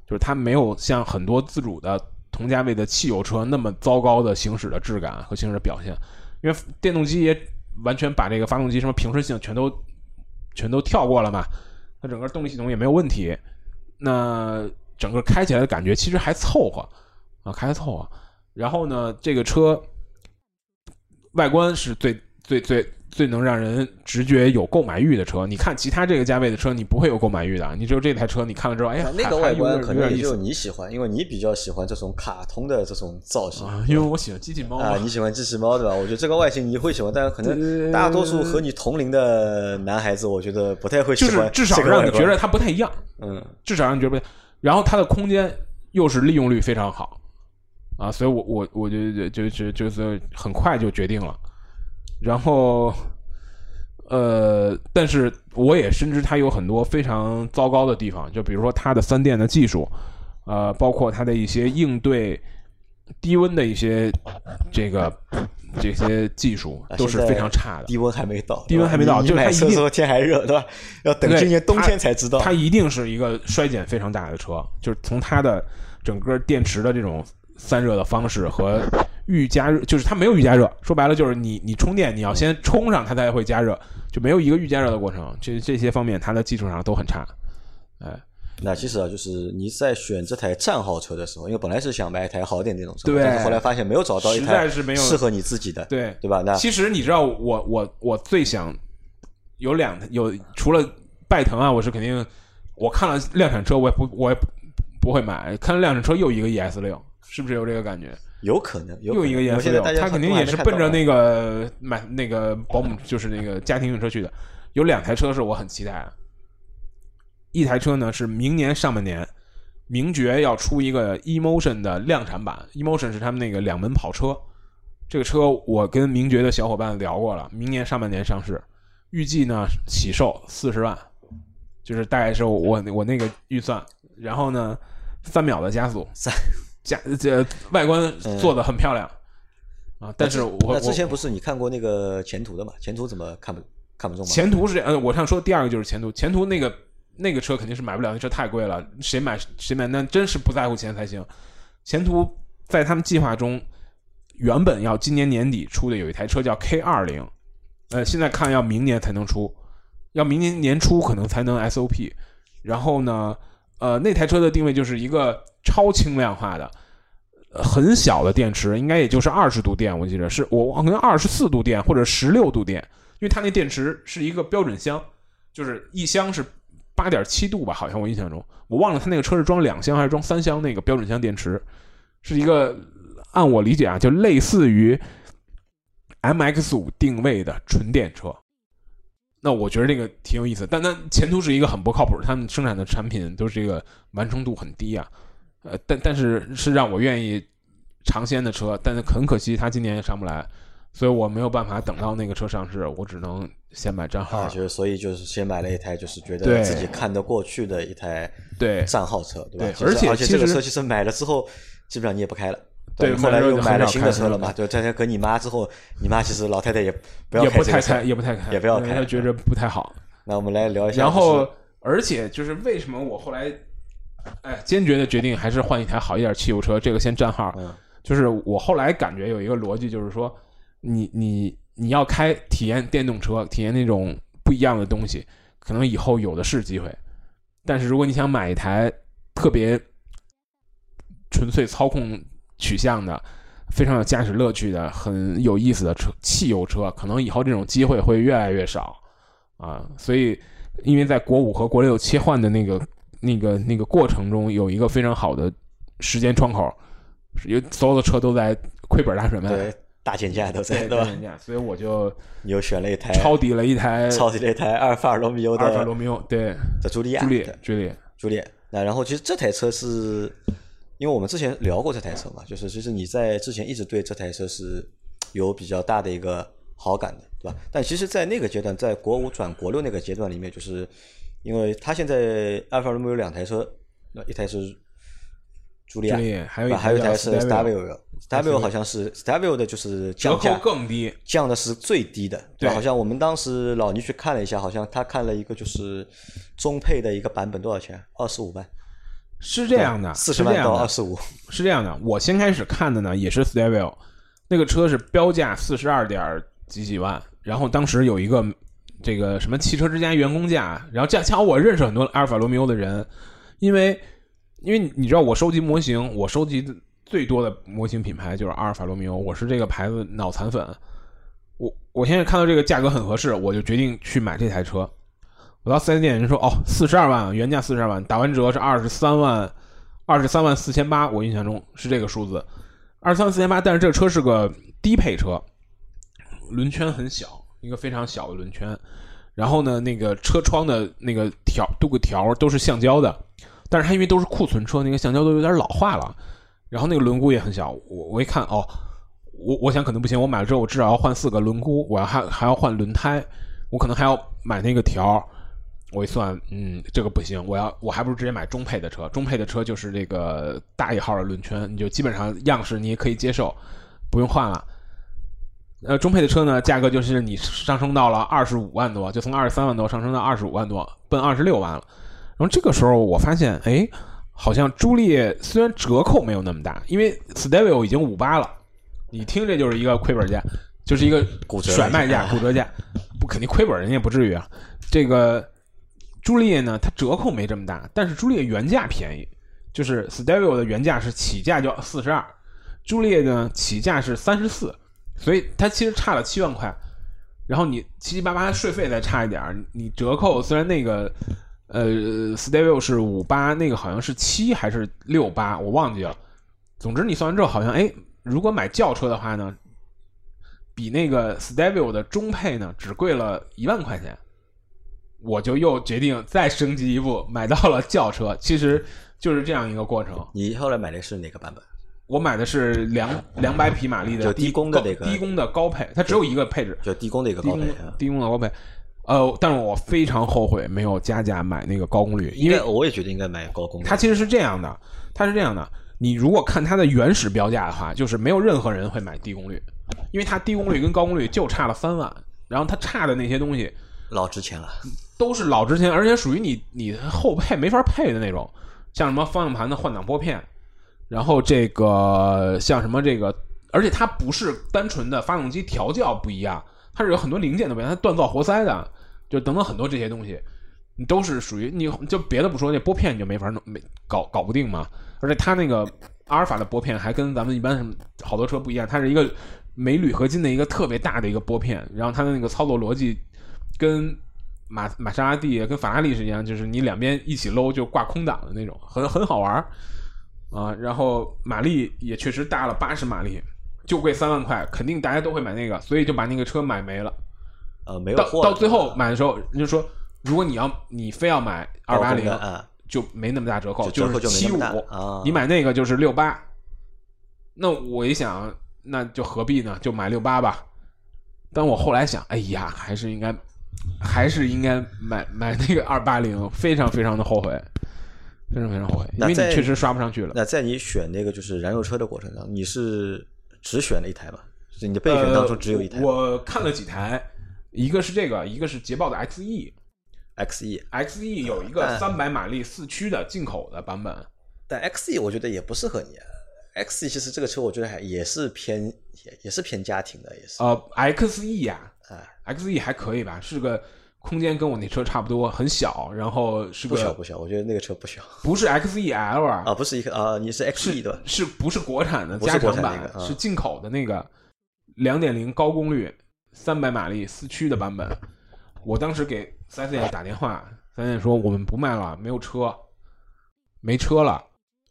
就是它没有像很多自主的。同价位的汽油车那么糟糕的行驶的质感和行驶的表现，因为电动机也完全把这个发动机什么平顺性全都全都跳过了嘛，它整个动力系统也没有问题，那整个开起来的感觉其实还凑合啊，开凑合。然后呢，这个车外观是最最最。最能让人直觉有购买欲的车，你看其他这个价位的车，你不会有购买欲的。你只有这台车，你看了之后，哎呀，那个外观可能也就你喜欢，因为你比较喜欢这种卡通的这种造型。啊因为我喜欢机器猫啊，你喜欢机器猫对吧？我觉得这个外形你会喜欢，但是可能大多数和你同龄的男孩子，我觉得不太会喜欢。就是至少让你觉得它不太一样，嗯，至少让你觉得不。然后它的空间又是利用率非常好啊，所以我我我就就就就是很快就决定了。然后，呃，但是我也深知它有很多非常糟糕的地方，就比如说它的三电的技术，呃，包括它的一些应对低温的一些这个这些技术都是非常差的。低温还没到，低温还没到，就是买车时候天还热，对吧？要等今年冬天才知道。它一定是一个衰减非常大的车，就是从它的整个电池的这种散热的方式和预加热，就是它没有预加热。说白了就是你你充电你要先充上它才会加热，就没有一个预加热的过程。这这些方面它的技术上都很差，哎。那其实啊，就是你在选这台战号车的时候，因为本来是想买一台好点那种车，但是后来发现没有找到一台适合你自己的，对对吧？那其实你知道，我我我最想有两有除了拜腾啊，我是肯定我看了量产车，我也不我也不会买。看了量产车又一个 ES 六，是不是有这个感觉？有可能，又一个颜色六，他肯定也是奔着那个买那个保姆，就是那个家庭用车去的。有两台车是我很期待。一台车呢是明年上半年，名爵要出一个 Emotion 的量产版，Emotion 是他们那个两门跑车。这个车我跟名爵的小伙伴聊过了，明年上半年上市，预计呢起售四十万，就是大概是我我那个预算。然后呢，三秒的加速，三加这外观做的很漂亮啊。但是我那之前不是你看过那个前途的嘛？前途怎么看不看不中吗？前途是嗯，我想说第二个就是前途，前途那个。那个车肯定是买不了，那车太贵了。谁买谁买，那真是不在乎钱才行。前途在他们计划中，原本要今年年底出的有一台车叫 K 二零，呃，现在看要明年才能出，要明年年初可能才能 SOP。然后呢，呃，那台车的定位就是一个超轻量化的，很小的电池，应该也就是二十度电，我记得是我好像二十四度电或者十六度电，因为它那电池是一个标准箱，就是一箱是。八点七度吧，好像我印象中，我忘了它那个车是装两箱还是装三箱那个标准箱电池，是一个按我理解啊，就类似于 M X 五定位的纯电车。那我觉得这个挺有意思，但它前途是一个很不靠谱，他们生产的产品都是这个完成度很低啊。呃，但但是是让我愿意尝鲜的车，但是很可惜它今年也上不来。所以我没有办法等到那个车上市，我只能先买账号。就是所以就是先买了一台，就是觉得自己看得过去的一台对账号车，对吧？而且而且这个车其实买了之后，基本上你也不开了。对，后来又买了新的车了嘛？对，再跟你妈之后，你妈其实老太太也不要也不太开，也不太开，也不要开，她觉着不太好。那我们来聊一下。然后，而且就是为什么我后来哎坚决的决定还是换一台好一点汽油车？这个先占号。嗯就是我后来感觉有一个逻辑，就是说你你。你要开体验电动车，体验那种不一样的东西，可能以后有的是机会。但是如果你想买一台特别纯粹操控取向的、非常有驾驶乐趣的、很有意思的车，汽油车，可能以后这种机会会越来越少啊。所以，因为在国五和国六切换的那个、那个、那个过程中，有一个非常好的时间窗口，因为所有的车都在亏本大甩卖。大减价都在对吧？所以我就你又选了一台抄底了一台抄底了一台阿尔法罗密欧的阿尔法罗密欧，对，的朱莉亚，朱丽朱丽朱丽。那然后其实这台车是，因为我们之前聊过这台车嘛，就是其实你在之前一直对这台车是有比较大的一个好感的，对吧？但其实，在那个阶段，在国五转国六那个阶段里面，就是因为他现在阿尔法罗密欧有两台车，那一台是朱莉亚，还有还有一台是。W 好像是 W 的，就是降价更低，降的是最低的。对，好像我们当时老倪去看了一下，好像他看了一个就是中配的一个版本，多少钱？二十五万。是这样的，四十万到二十五。是这样的，我先开始看的呢，也是 W，那个车是标价四十二点几几万，然后当时有一个这个什么汽车之家员工价，然后恰巧我认识很多阿尔法罗密欧的人，因为因为你知道我收集模型，我收集。最多的模型品牌就是阿尔法罗密欧，我是这个牌子脑残粉。我我现在看到这个价格很合适，我就决定去买这台车。我到四 S 店人说：“哦，四十二万，原价四十二万，打完折是二十三万，二十三万四千八。”我印象中是这个数字，二十三万四千八。但是这车是个低配车，轮圈很小，一个非常小的轮圈。然后呢，那个车窗的那个条镀个条都是橡胶的，但是它因为都是库存车，那个橡胶都有点老化了。然后那个轮毂也很小，我我一看哦，我我想可能不行，我买了之后我至少要换四个轮毂，我要还还要换轮胎，我可能还要买那个条我一算，嗯，这个不行，我要我还不如直接买中配的车，中配的车就是这个大一号的轮圈，你就基本上样式你也可以接受，不用换了。呃，中配的车呢，价格就是你上升到了二十五万多，就从二十三万多上升到二十五万多，奔二十六万了。然后这个时候我发现，哎，好像朱丽叶虽然折扣没有那么大，因为 Stevio 已经五八了，你听这就是一个亏本价，就是一个甩卖价、骨折价，不肯定亏本，人家不至于啊。这个朱丽叶呢，它折扣没这么大，但是朱丽叶原价便宜，就是 Stevio 的原价是起价就四十二，朱丽叶呢起价是三十四。所以它其实差了七万块，然后你七七八八税费再差一点你折扣虽然那个呃 Stevio 是五八，那个好像是七还是六八，我忘记了。总之你算完之后，好像哎，如果买轿车的话呢，比那个 Stevio 的中配呢只贵了一万块钱，我就又决定再升级一步，买到了轿车。其实就是这样一个过程。你后来买的是哪个版本？我买的是两两百匹马力的低功的那个低功的高配，它只有一个配置，就低功的一个高配，低功的高配。呃，但是我非常后悔没有加价买那个高功率，因为我也觉得应该买高功率。它其实是这样的，它是这样的，你如果看它的原始标价的话，就是没有任何人会买低功率，因为它低功率跟高功率就差了三万，然后它差的那些东西老值钱了，都是老值钱，而且属于你你后配没法配的那种，像什么方向盘的换挡拨片。然后这个像什么这个，而且它不是单纯的发动机调教不一样，它是有很多零件的不一样，它锻造活塞的，就等等很多这些东西，你都是属于你就别的不说，那拨片你就没法弄，没搞搞不定嘛。而且它那个阿尔法的拨片还跟咱们一般什么好多车不一样，它是一个镁铝合金的一个特别大的一个拨片，然后它的那个操作逻辑跟玛玛莎拉蒂跟法拉利是一样，就是你两边一起搂就挂空挡的那种，很很好玩。啊，然后马力也确实大了八十马力，就贵三万块，肯定大家都会买那个，所以就把那个车买没了。呃，没有到到最后买的时候，人就说，如果你要你非要买二八零，就没那么大折扣，就是七五，你买那个就是六八。那我一想，那就何必呢？就买六八吧。但我后来想，哎呀，还是应该，还是应该买买那个二八零，非常非常的后悔。非常非常后悔，因为你确实刷不上去了。那在你选那个就是燃油车的过程当中，你是只选了一台吗？是你的备选当中只有一台？我看了几台，一个是这个，一个是捷豹的 XE，XE，XE 有一个三百马力四驱的进口的版本。但 XE 我觉得也不适合你。XE 其实这个车我觉得还也是偏也也是偏家庭的，也是。呃，XE 呀，啊，XE 还可以吧，是个。空间跟我那车差不多，很小，然后是个不小不小，我觉得那个车不小，不是 XEL 啊，啊不是一个啊，你是 XE 的，是不是国产的加长版？是进口的那个两点零高功率三百马力四驱的版本。我当时给四 S 店打电话，四 S 店说我们不卖了，没有车，没车了。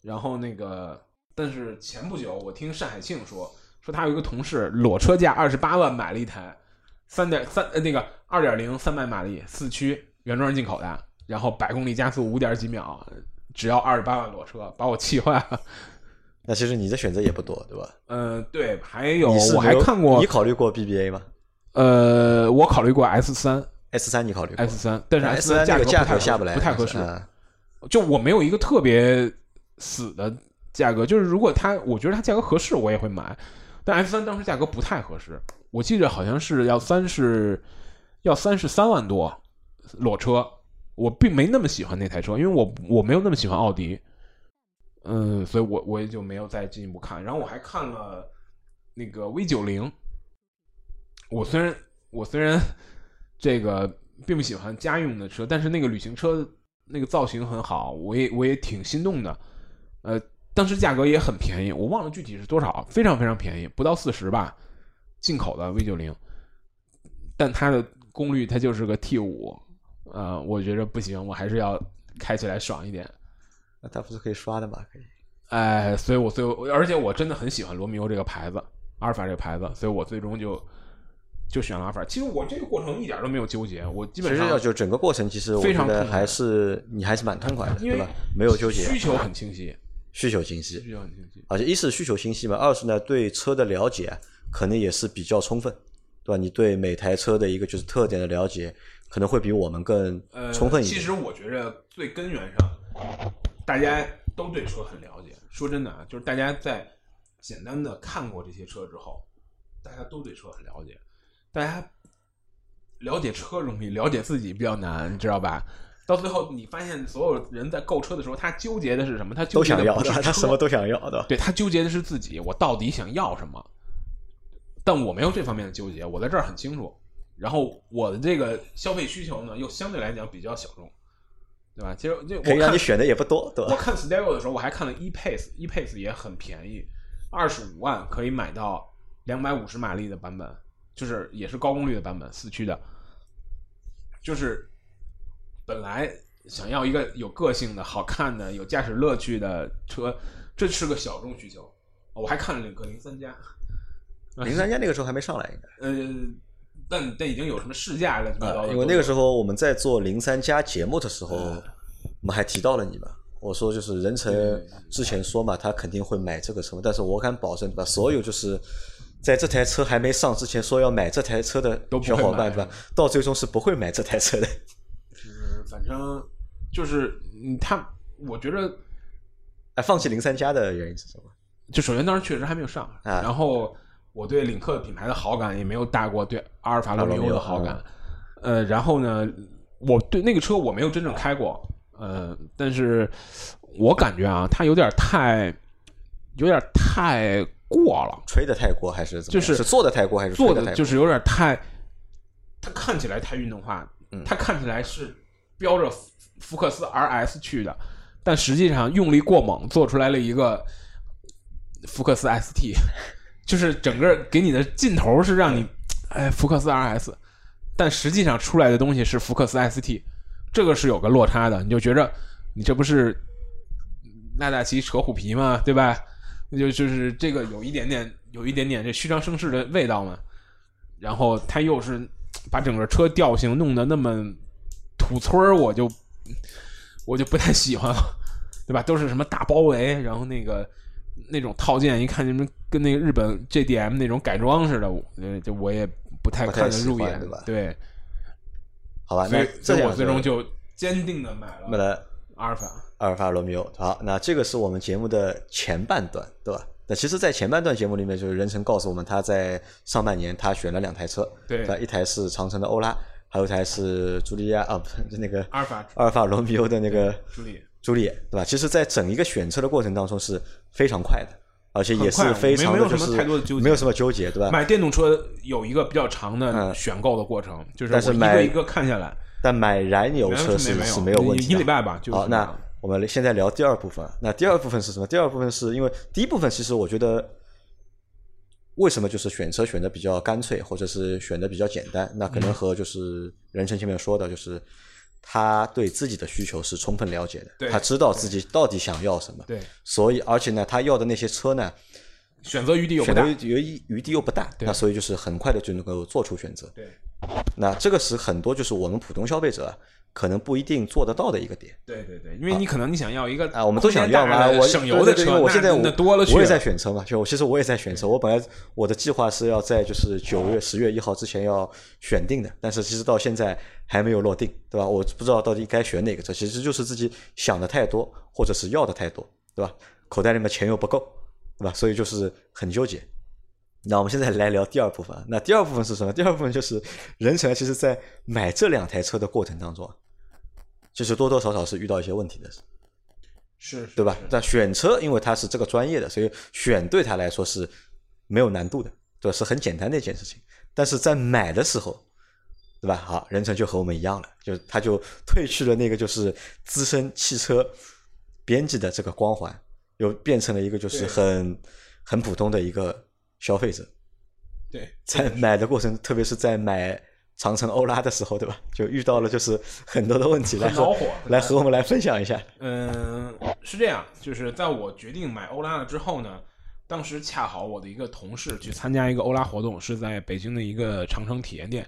然后那个，但是前不久我听单海庆说，说他有一个同事裸车价二十八万买了一台。三点三呃那个二点零三百马力四驱原装进口的，然后百公里加速五点几秒，只要二十八万裸车，把我气坏了。那其实你的选择也不多，对吧？嗯，对，还有我还看过，你考虑过 BBA 吗？呃，我考虑过 S 三，S 三你考虑过 S 三，但是 S 三价格价格下不来，不太合适。就我没有一个特别死的价格，就是如果它我觉得它价格合适，我也会买。但 S 三当时价格不太合适，我记着好像是要三十，要三十三万多裸车，我并没那么喜欢那台车，因为我我没有那么喜欢奥迪，嗯，所以我我也就没有再进一步看。然后我还看了那个 V 九零，我虽然我虽然 这个并不喜欢家用的车，但是那个旅行车那个造型很好，我也我也挺心动的，呃。当时价格也很便宜，我忘了具体是多少，非常非常便宜，不到四十吧，进口的 V 九零，但它的功率它就是个 T 五，呃，我觉着不行，我还是要开起来爽一点。那它不是可以刷的吗？可以。哎，所以我最后，而且我真的很喜欢罗密欧这个牌子，阿尔法这个牌子，所以我最终就就选了阿尔法。其实我这个过程一点都没有纠结，我基本上其实要就整个过程，其实非常还是你还是蛮痛快的，对吧？没有纠结，需求很清晰。需求清晰，需求很清晰，而且一是需求清晰嘛，二是呢对车的了解可能也是比较充分，对吧？你对每台车的一个就是特点的了解，可能会比我们更充分一点。其实我觉着最根源上，大家都对车很了解。说真的啊，就是大家在简单的看过这些车之后，大家都对车很了解，大家了解车容易，了解自己比较难，你知道吧？到最后，你发现所有人在购车的时候，他纠结的是什么？他都想要的，他什么都想要的。对他纠结的是自己，我到底想要什么？但我没有这方面的纠结，我在这儿很清楚。然后我的这个消费需求呢，又相对来讲比较小众，对吧？其实就可以让你选的也不多，对吧？我看 Style 的时候，我还看了 E Pace，E Pace 也很便宜，二十五万可以买到两百五十马力的版本，就是也是高功率的版本，四驱的，就是。本来想要一个有个性的、好看的、有驾驶乐趣的车，这是个小众需求。我还看了领克零三加，零三加那个时候还没上来，应该。呃，但但已经有什么试驾了？因为那个时候我们在做零三加节目的时候，我们还提到了你嘛。我说就是任成之前说嘛，他肯定会买这个车，但是我敢保证，对吧？所有就是在这台车还没上之前说要买这台车的小伙伴，对吧？到最终是不会买这台车的。就是反正就是他，我觉得，哎，放弃零三加的原因是什么？就首先当时确实还没有上，啊然后我对领克品牌的好感也没有大过对阿尔法罗密欧的好感。呃，然后呢，我对那个车我没有真正开过，呃，但是我感觉啊，它有点太，有点太过了，吹的太过还是怎么就是做的太过还是做的就是有点太，它看起来太运动化，它看起来是。标着福克斯 RS 去的，但实际上用力过猛，做出来了一个福克斯 ST，就是整个给你的劲头是让你哎福克斯 RS，但实际上出来的东西是福克斯 ST，这个是有个落差的，你就觉着你这不是纳大奇扯虎皮吗？对吧？那就就是这个有一点点有一点点这虚张声势的味道嘛，然后他又是把整个车调性弄得那么。土村儿我就我就不太喜欢了，对吧？都是什么大包围，然后那个那种套件，一看什么跟那个日本 JDM 那种改装似的，呃，就我也不太看得入眼，对吧？对，好吧，那所以我最终就坚定的买了阿尔法阿尔法罗密欧。好，那这个是我们节目的前半段，对吧？那其实，在前半段节目里面，就是任晨告诉我们，他在上半年他选了两台车，对，一台是长城的欧拉。还有一台是朱莉亚啊，不是那个阿尔法阿尔法罗密欧的那个朱莉朱莉，对吧？其实，在整一个选车的过程当中是非常快的，而且也是非常的就是没有什么纠结，对吧？买电动车有一个比较长的选购的过程，就是但是买一个看下来，但买燃油车是是没有问题，一礼拜吧。好，那我们现在聊第二部分。那第二部分是什么？第二部分是因为第一部分其实我觉得。为什么就是选车选的比较干脆，或者是选的比较简单？那可能和就是任成前面说的，就是他对自己的需求是充分了解的，他知道自己到底想要什么。对，所以而且呢，他要的那些车呢，选择余地又不大，余余余地又不大，那所以就是很快的就能够做出选择。对，那这个是很多就是我们普通消费者。可能不一定做得到的一个点。对对对，因为你可能你想要一个啊，我们都想要嘛，我省油的车，我现在我多了去我也在选车嘛，就其实我也在选车。我本来我的计划是要在就是九月十月一号之前要选定的，但是其实到现在还没有落定，对吧？我不知道到底该选哪个车，其实就是自己想的太多，或者是要的太多，对吧？口袋里面钱又不够，对吧？所以就是很纠结。那我们现在来聊第二部分。那第二部分是什么？第二部分就是任成其实在买这两台车的过程当中。其实多多少少是遇到一些问题的，是，对吧？但选车，因为他是这个专业的，所以选对他来说是没有难度的，对吧？是很简单的一件事情。但是在买的时候，对吧？好，任成就和我们一样了，就他就褪去了那个就是资深汽车编辑的这个光环，又变成了一个就是很很普通的一个消费者。对，在买的过程，特别是在买。长城欧拉的时候，对吧？就遇到了就是很多的问题，来和来和我们来分享一下。嗯，是这样，就是在我决定买欧拉了之后呢，当时恰好我的一个同事去参加一个欧拉活动，是在北京的一个长城体验店。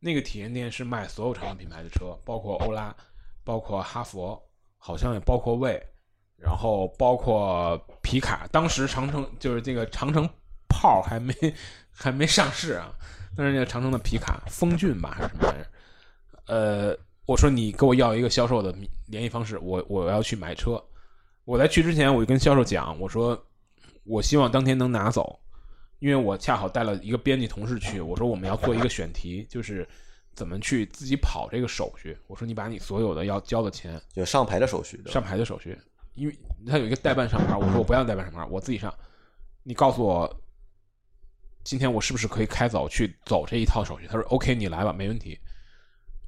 那个体验店是卖所有长城品牌的车，包括欧拉，包括哈佛，好像也包括魏，然后包括皮卡。当时长城就是这个长城炮还没 还没上市啊。但是那个长城的皮卡风骏吧还是什么玩意儿？呃，我说你给我要一个销售的联系方式，我我要去买车。我在去之前我就跟销售讲，我说我希望当天能拿走，因为我恰好带了一个编辑同事去，我说我们要做一个选题，就是怎么去自己跑这个手续。我说你把你所有的要交的钱，有上牌的手续，上牌的手续，因为他有一个代办上牌，我说我不要代办上牌，我自己上。你告诉我，今天我是不是可以开走去走这一套手续？他说 OK，你来吧，没问题。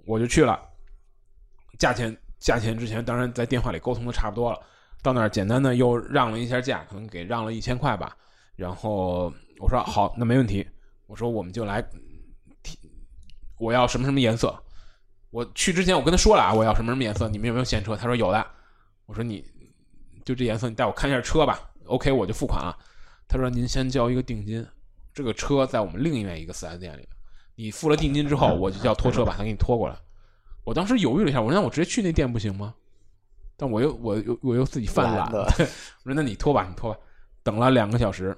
我就去了，价钱价钱之前当然在电话里沟通的差不多了，到那儿简单的又让了一下价，可能给让了一千块吧，然后。我说好，那没问题。我说我们就来，我要什么什么颜色。我去之前我跟他说了啊，我要什么什么颜色。你们有没有现车？他说有的。我说你就这颜色，你带我看一下车吧。OK，我就付款了。他说您先交一个定金，这个车在我们另外一个四 S 店里。你付了定金之后，我就叫拖车把它给你拖过来。我当时犹豫了一下，我说那我直接去那店不行吗？但我又我又我又自己犯懒，我说那你拖吧，你拖吧。等了两个小时。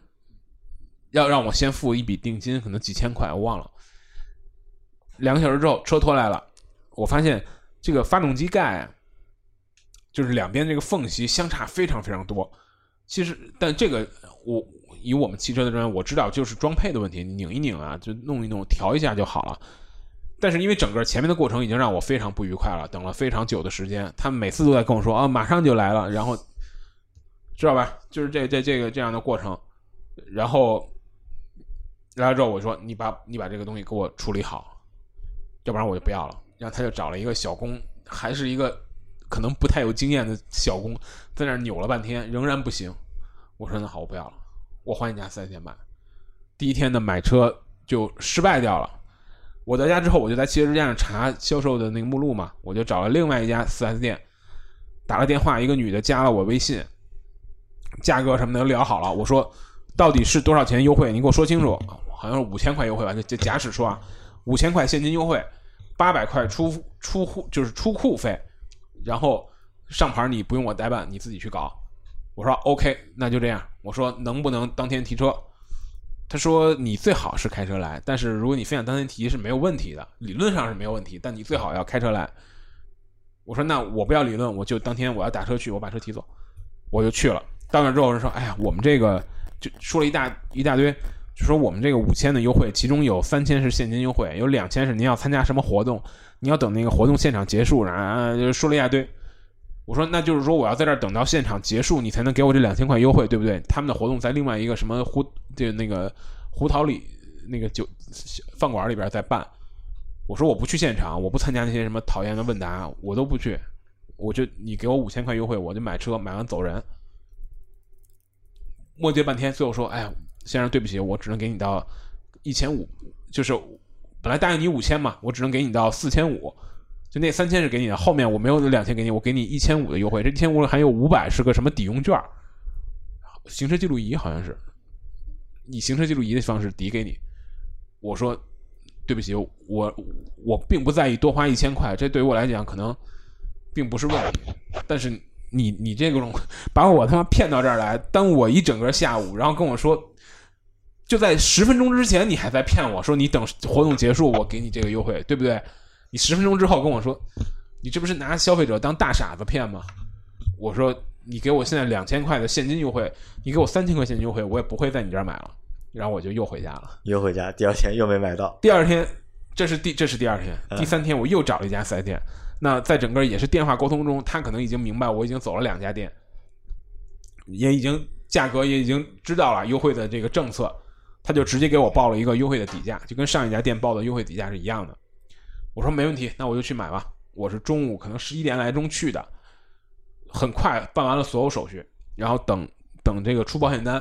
要让我先付一笔定金，可能几千块，我忘了。两个小时之后，车拖来了，我发现这个发动机盖就是两边这个缝隙相差非常非常多。其实，但这个我以我们汽车的专业，我知道就是装配的问题，拧一拧啊，就弄一弄，调一下就好了。但是因为整个前面的过程已经让我非常不愉快了，等了非常久的时间，他们每次都在跟我说啊，马上就来了，然后知道吧？就是这这这个这样的过程，然后。来了之后，我说：“你把你把这个东西给我处理好，要不然我就不要了。”然后他就找了一个小工，还是一个可能不太有经验的小工，在那扭了半天，仍然不行。我说：“那好，我不要了，我换一家四 S 店买。”第一天的买车就失败掉了。我到家之后，我就在汽车之家上查销售的那个目录嘛，我就找了另外一家四 S 店，打了电话，一个女的加了我微信，价格什么的都聊好了。我说。到底是多少钱优惠？你给我说清楚。好像是五千块优惠吧？就就假使说啊，五千块现金优惠，八百块出出户就是出库费，然后上牌你不用我代办，你自己去搞。我说 OK，那就这样。我说能不能当天提车？他说你最好是开车来，但是如果你非想当天提是没有问题的，理论上是没有问题，但你最好要开车来。我说那我不要理论，我就当天我要打车去，我把车提走，我就去了。到那之后人说，哎呀，我们这个。就说了一大一大堆，就说我们这个五千的优惠，其中有三千是现金优惠，有两千是您要参加什么活动，你要等那个活动现场结束，然后就说了一大堆。我说那就是说我要在这儿等到现场结束，你才能给我这两千块优惠，对不对？他们的活动在另外一个什么胡就那个胡桃里那个酒饭馆里边在办。我说我不去现场，我不参加那些什么讨厌的问答，我都不去。我就你给我五千块优惠，我就买车，买完走人。磨叽半天，最后说：“哎呀，先生，对不起，我只能给你到一千五，就是本来答应你五千嘛，我只能给你到四千五，就那三千是给你的，后面我没有两千给你，我给你一千五的优惠，这一千五还有五百是个什么抵用券，行车记录仪好像是，以行车记录仪的方式抵给你。我说对不起，我我并不在意多花一千块，这对于我来讲可能并不是问题，但是。”你你这种把我他妈骗到这儿来，耽误我一整个下午，然后跟我说，就在十分钟之前你还在骗我说你等活动结束我给你这个优惠，对不对？你十分钟之后跟我说，你这不是拿消费者当大傻子骗吗？我说你给我现在两千块的现金优惠，你给我三千块现金优惠，我也不会在你这儿买了。然后我就又回家了，又回家，第二天又没买到。第二天，这是第这是第二天，第三天我又找了一家四 S 店。那在整个也是电话沟通中，他可能已经明白我已经走了两家店，也已经价格也已经知道了优惠的这个政策，他就直接给我报了一个优惠的底价，就跟上一家店报的优惠底价是一样的。我说没问题，那我就去买吧。我是中午可能十一点来钟去的，很快办完了所有手续，然后等等这个出保险单，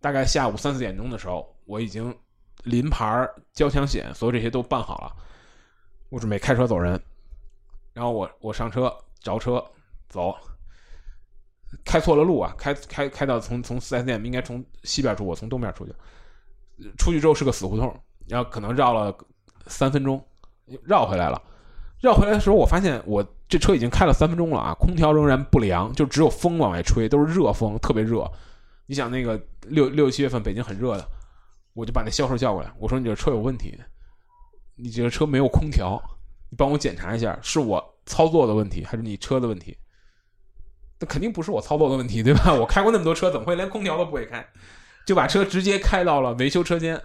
大概下午三四点钟的时候，我已经临牌交强险，所有这些都办好了，我准备开车走人。然后我我上车着车走，开错了路啊！开开开到从从四 S 店应该从西边出，我从东边出去。出去之后是个死胡同，然后可能绕了三分钟，绕回来了。绕回来的时候，我发现我这车已经开了三分钟了啊！空调仍然不凉，就只有风往外吹，都是热风，特别热。你想那个六六七月份北京很热的，我就把那销售叫过来，我说你这车有问题，你这车没有空调。你帮我检查一下，是我操作的问题还是你车的问题？那肯定不是我操作的问题，对吧？我开过那么多车，怎么会连空调都不会开？就把车直接开到了维修车间，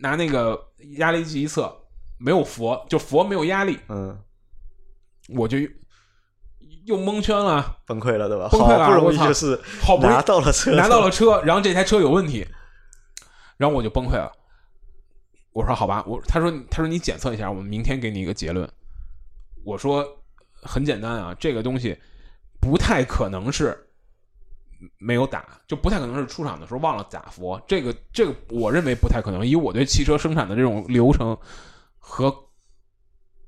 拿那个压力计一测，没有佛，就佛没有压力，嗯，我就又蒙圈了，崩溃了，对吧？崩溃了，好不容易就是好不容易拿到了车，拿到了车，然后这台车有问题，然后我就崩溃了。我说好吧，我他说他说你检测一下，我们明天给你一个结论。我说很简单啊，这个东西不太可能是没有打，就不太可能是出厂的时候忘了打佛。这个这个我认为不太可能，以我对汽车生产的这种流程和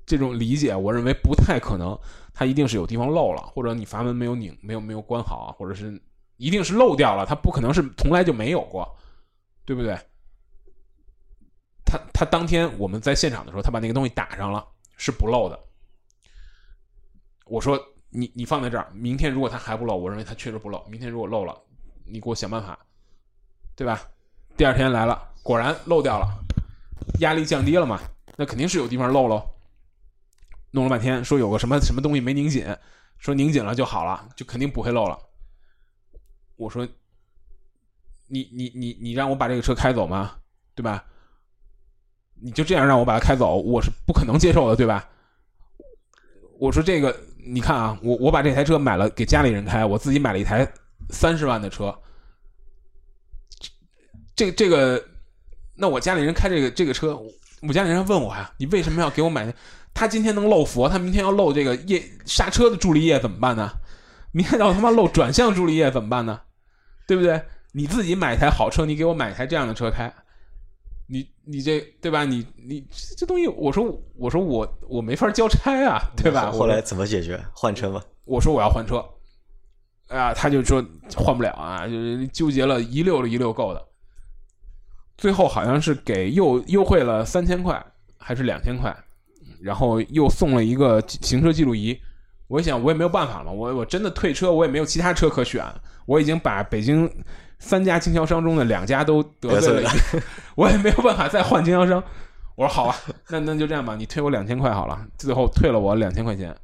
这种理解，我认为不太可能，它一定是有地方漏了，或者你阀门没有拧，没有没有关好，或者是一定是漏掉了，它不可能是从来就没有过，对不对？他他当天我们在现场的时候，他把那个东西打上了，是不漏的。我说你你放在这儿，明天如果他还不漏，我认为他确实不漏。明天如果漏了，你给我想办法，对吧？第二天来了，果然漏掉了，压力降低了嘛，那肯定是有地方漏喽。弄了半天，说有个什么什么东西没拧紧，说拧紧了就好了，就肯定不会漏了。我说，你你你你让我把这个车开走吗？对吧？你就这样让我把它开走，我是不可能接受的，对吧？我说这个，你看啊，我我把这台车买了给家里人开，我自己买了一台三十万的车，这这个，那我家里人开这个这个车，我家里人问我呀，你为什么要给我买？他今天能漏佛，他明天要漏这个液刹车的助力液怎么办呢？明天要他妈漏转向助力液怎么办呢？对不对？你自己买一台好车，你给我买一台这样的车开，你你这对吧？你你这东西，我说我说我我没法交差啊，对吧？后来怎么解决？换车吗？我说我要换车，啊，他就说换不了啊，就是纠结了一溜一溜够的，最后好像是给又优惠了三千块还是两千块，然后又送了一个行车记录仪。我想我也没有办法了，我我真的退车，我也没有其他车可选，我已经把北京三家经销商中的两家都得罪了 我也没有办法再换经销商。我说好啊，那那就这样吧，你退我两千块好了。最后退了我两千块钱。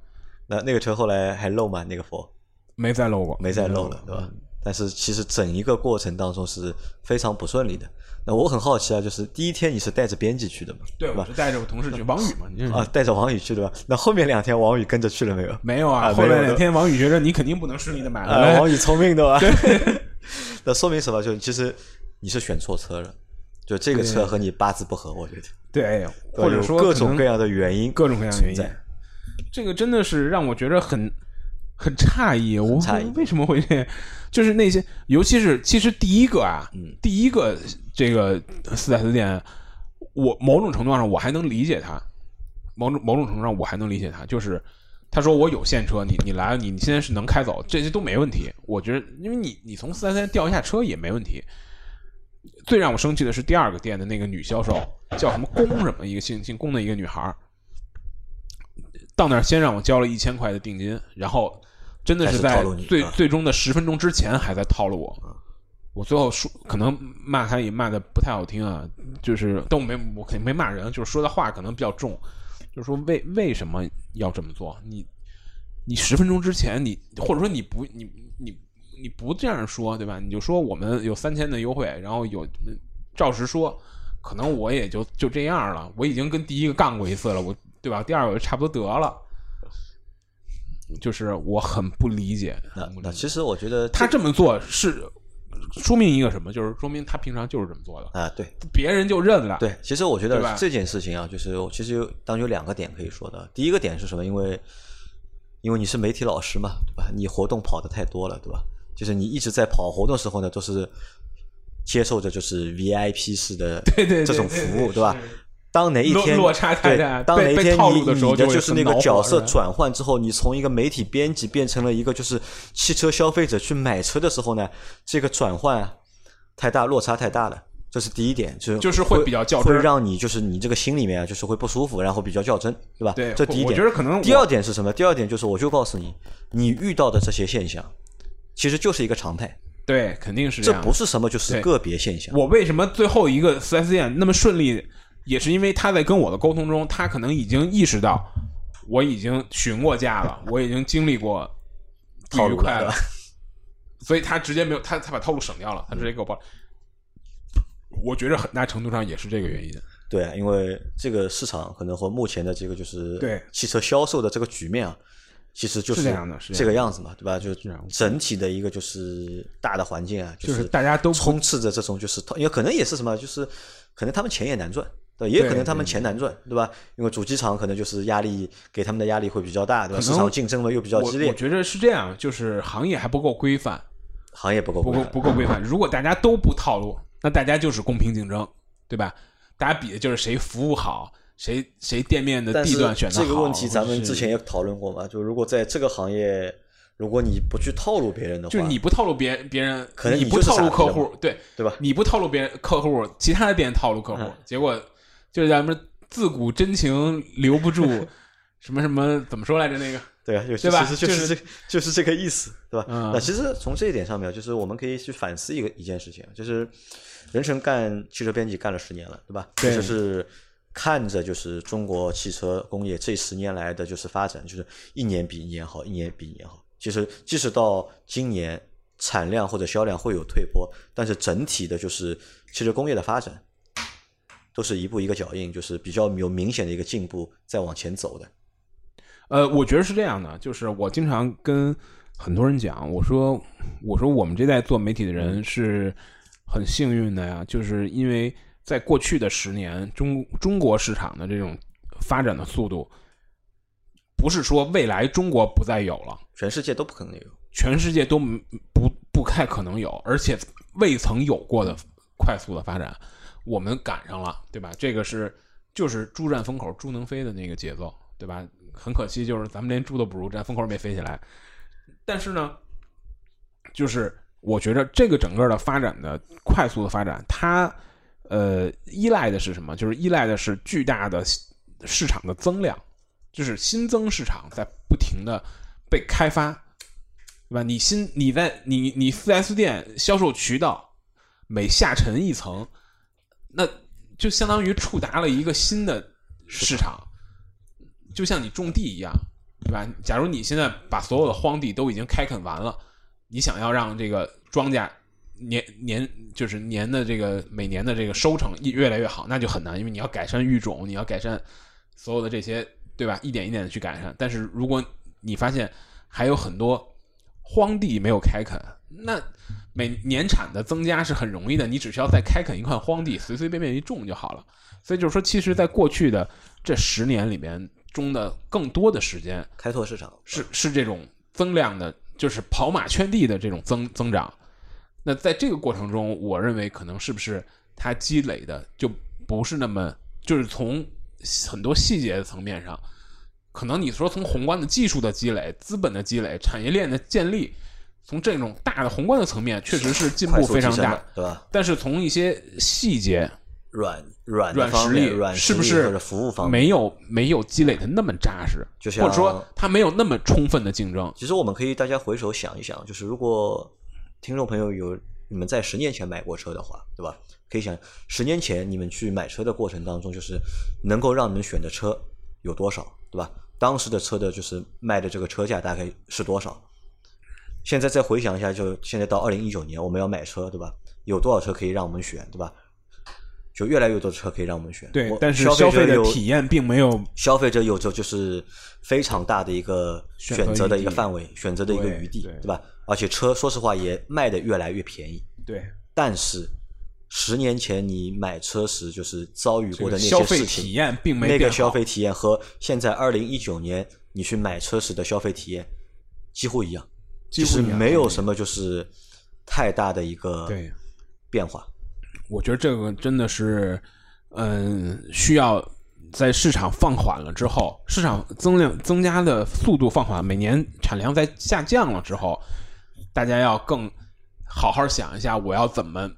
那那个车后来还漏吗？那个佛没再漏过，没再漏了，对吧？但是其实整一个过程当中是非常不顺利的。那我很好奇啊，就是第一天你是带着编辑去的嘛？对吧？我是带着我同事去，王宇嘛，啊，带着王宇去的吧？那后面两天王宇跟着去了没有？没有啊，后面两天王宇觉得你肯定不能顺利的买了。王宇聪明的吧？对。那说明什么？就其实你是选错车了，就这个车和你八字不合，我觉得。对，或者说各种各样的原因，各种各样的原因。这个真的是让我觉得很很诧异，我为什么会这样？就是那些，尤其是其实第一个啊，第一个这个四 S 店，我某种程度上我还能理解他，某种某种程度上我还能理解他，就是他说我有现车，你你来了，你你现在是能开走，这些都没问题。我觉得，因为你你从四 S 店调一下车也没问题。最让我生气的是第二个店的那个女销售，叫什么龚什么一个姓姓龚的一个女孩到那儿先让我交了一千块的定金，然后真的是在最最终的十分钟之前还在套路我。我最后说可能骂他也骂的不太好听啊，就是但我没我肯定没骂人，就是说的话可能比较重，就是说为为什么要这么做？你你十分钟之前你或者说你不你你你不这样说对吧？你就说我们有三千的优惠，然后有照实说，可能我也就就这样了。我已经跟第一个干过一次了，我。对吧？第二个差不多得了，就是我很不理解。那那其实我觉得他这么做是说明一个什么？就是说明他平常就是这么做的啊。对，别人就认了。对，其实我觉得这件事情啊，就是其实有当有两个点可以说的。第一个点是什么？因为因为你是媒体老师嘛，对吧？你活动跑的太多了，对吧？就是你一直在跑活动时候呢，都是接受着就是 VIP 式的 这种服务，对吧？当哪一天对，当哪一天你你的就是那个角色转换之后，你从一个媒体编辑变成了一个就是汽车消费者去买车的时候呢，这个转换太大，落差太大了，这是第一点，就是就是会比较较真，会让你就是你这个心里面啊，就是会不舒服，然后比较较真，对吧？对，这第一点。我觉得可能第二点是什么？第二点就是我就告诉你，你遇到的这些现象，其实就是一个常态。对，肯定是这不是什么，就是个别现象。我为什么最后一个四 S 店那么顺利？也是因为他在跟我的沟通中，他可能已经意识到我已经询过价了，我已经经历过不愉快了，所以他直接没有他他把套路省掉了，他直接给我报。我觉得很大程度上也是这个原因。对啊，因为这个市场可能和目前的这个就是对汽车销售的这个局面啊，其实就是这样的，是这个样子嘛，对吧？就这样整体的一个就是大的环境啊，就是大家都充斥着这种就是，因为可能也是什么，就是可能他们钱也难赚，对，也可能他们钱难赚，对吧？因为主机厂可能就是压力给他们的压力会比较大，对吧？市场竞争又比较激烈。我觉得是这样，就是行业还不够规范，行业不够不够不够规范。如果大家都不套路，那大家就是公平竞争，对吧？大家比的就是谁服务好，谁谁店面的地段选的好。这个问题咱们之前也讨论过嘛？就如果在这个行业，如果你不去套路别人的话，就你不套路别人，别人可能你不套路客户，对对吧？你不套路别人客户，其他的店套路客户，结果就是咱们自古真情留不住，什么什么怎么说来着？那个对啊，对吧？其实就是这就是这个意思，对吧？嗯那其实从这一点上面，就是我们可以去反思一个一件事情，就是任成干汽车编辑干了十年了，对吧？对就是看着就是中国汽车工业这十年来的就是发展，就是一年比一年好，一年比一年好。其实即使到今年产量或者销量会有退坡，但是整体的就是汽车工业的发展都是一步一个脚印，就是比较有明显的一个进步在往前走的。呃，我觉得是这样的，就是我经常跟很多人讲，我说我说我们这代做媒体的人是很幸运的呀，就是因为在过去的十年，中中国市场的这种发展的速度，不是说未来中国不再有了，全世界都不可能有。全世界都不不太可能有，而且未曾有过的快速的发展，我们赶上了，对吧？这个是就是猪占风口，猪能飞的那个节奏，对吧？很可惜，就是咱们连猪都不如，占风口没飞起来。但是呢，就是我觉得这个整个的发展的快速的发展，它呃依赖的是什么？就是依赖的是巨大的市场的增量，就是新增市场在不停的被开发。对吧？你新你在你你四 S 店销售渠道每下沉一层，那就相当于触达了一个新的市场，就像你种地一样，对吧？假如你现在把所有的荒地都已经开垦完了，你想要让这个庄稼年年就是年的这个每年的这个收成越来越好，那就很难，因为你要改善育种，你要改善所有的这些，对吧？一点一点的去改善。但是如果你发现还有很多荒地没有开垦，那每年产的增加是很容易的，你只需要再开垦一块荒地，随随便便一种就好了。所以就是说，其实，在过去的这十年里面中的更多的时间，开拓市场是是这种增量的，就是跑马圈地的这种增增长。那在这个过程中，我认为可能是不是它积累的就不是那么，就是从很多细节的层面上。可能你说从宏观的技术的积累、资本的积累、产业链的建立，从这种大的宏观的层面，确实是进步非常大，对吧？但是从一些细节、软软软实力、软是不是或者服务方面没有没有积累的那么扎实，就像或者说它没有那么充分的竞争？其实我们可以大家回首想一想，就是如果听众朋友有你们在十年前买过车的话，对吧？可以想十年前你们去买车的过程当中，就是能够让你们选的车有多少，对吧？当时的车的就是卖的这个车价大概是多少？现在再回想一下，就现在到二零一九年，我们要买车，对吧？有多少车可以让我们选，对吧？就越来越多的车可以让我们选。对但是消消费的体验并没有消费者有着就是非常大的一个选择的一个范围，选择的一个余地，对对吧？而且车说实话也卖的越来越便宜，对但是十年前你买车时就是遭遇过的那个消费些事情，体验并没那个消费体验和现在二零一九年你去买车时的消费体验几乎一样，就是几乎一样对没有什么就是太大的一个对变化。我觉得这个真的是，嗯，需要在市场放缓了之后，市场增量增加的速度放缓，每年产量在下降了之后，大家要更好好想一下，我要怎么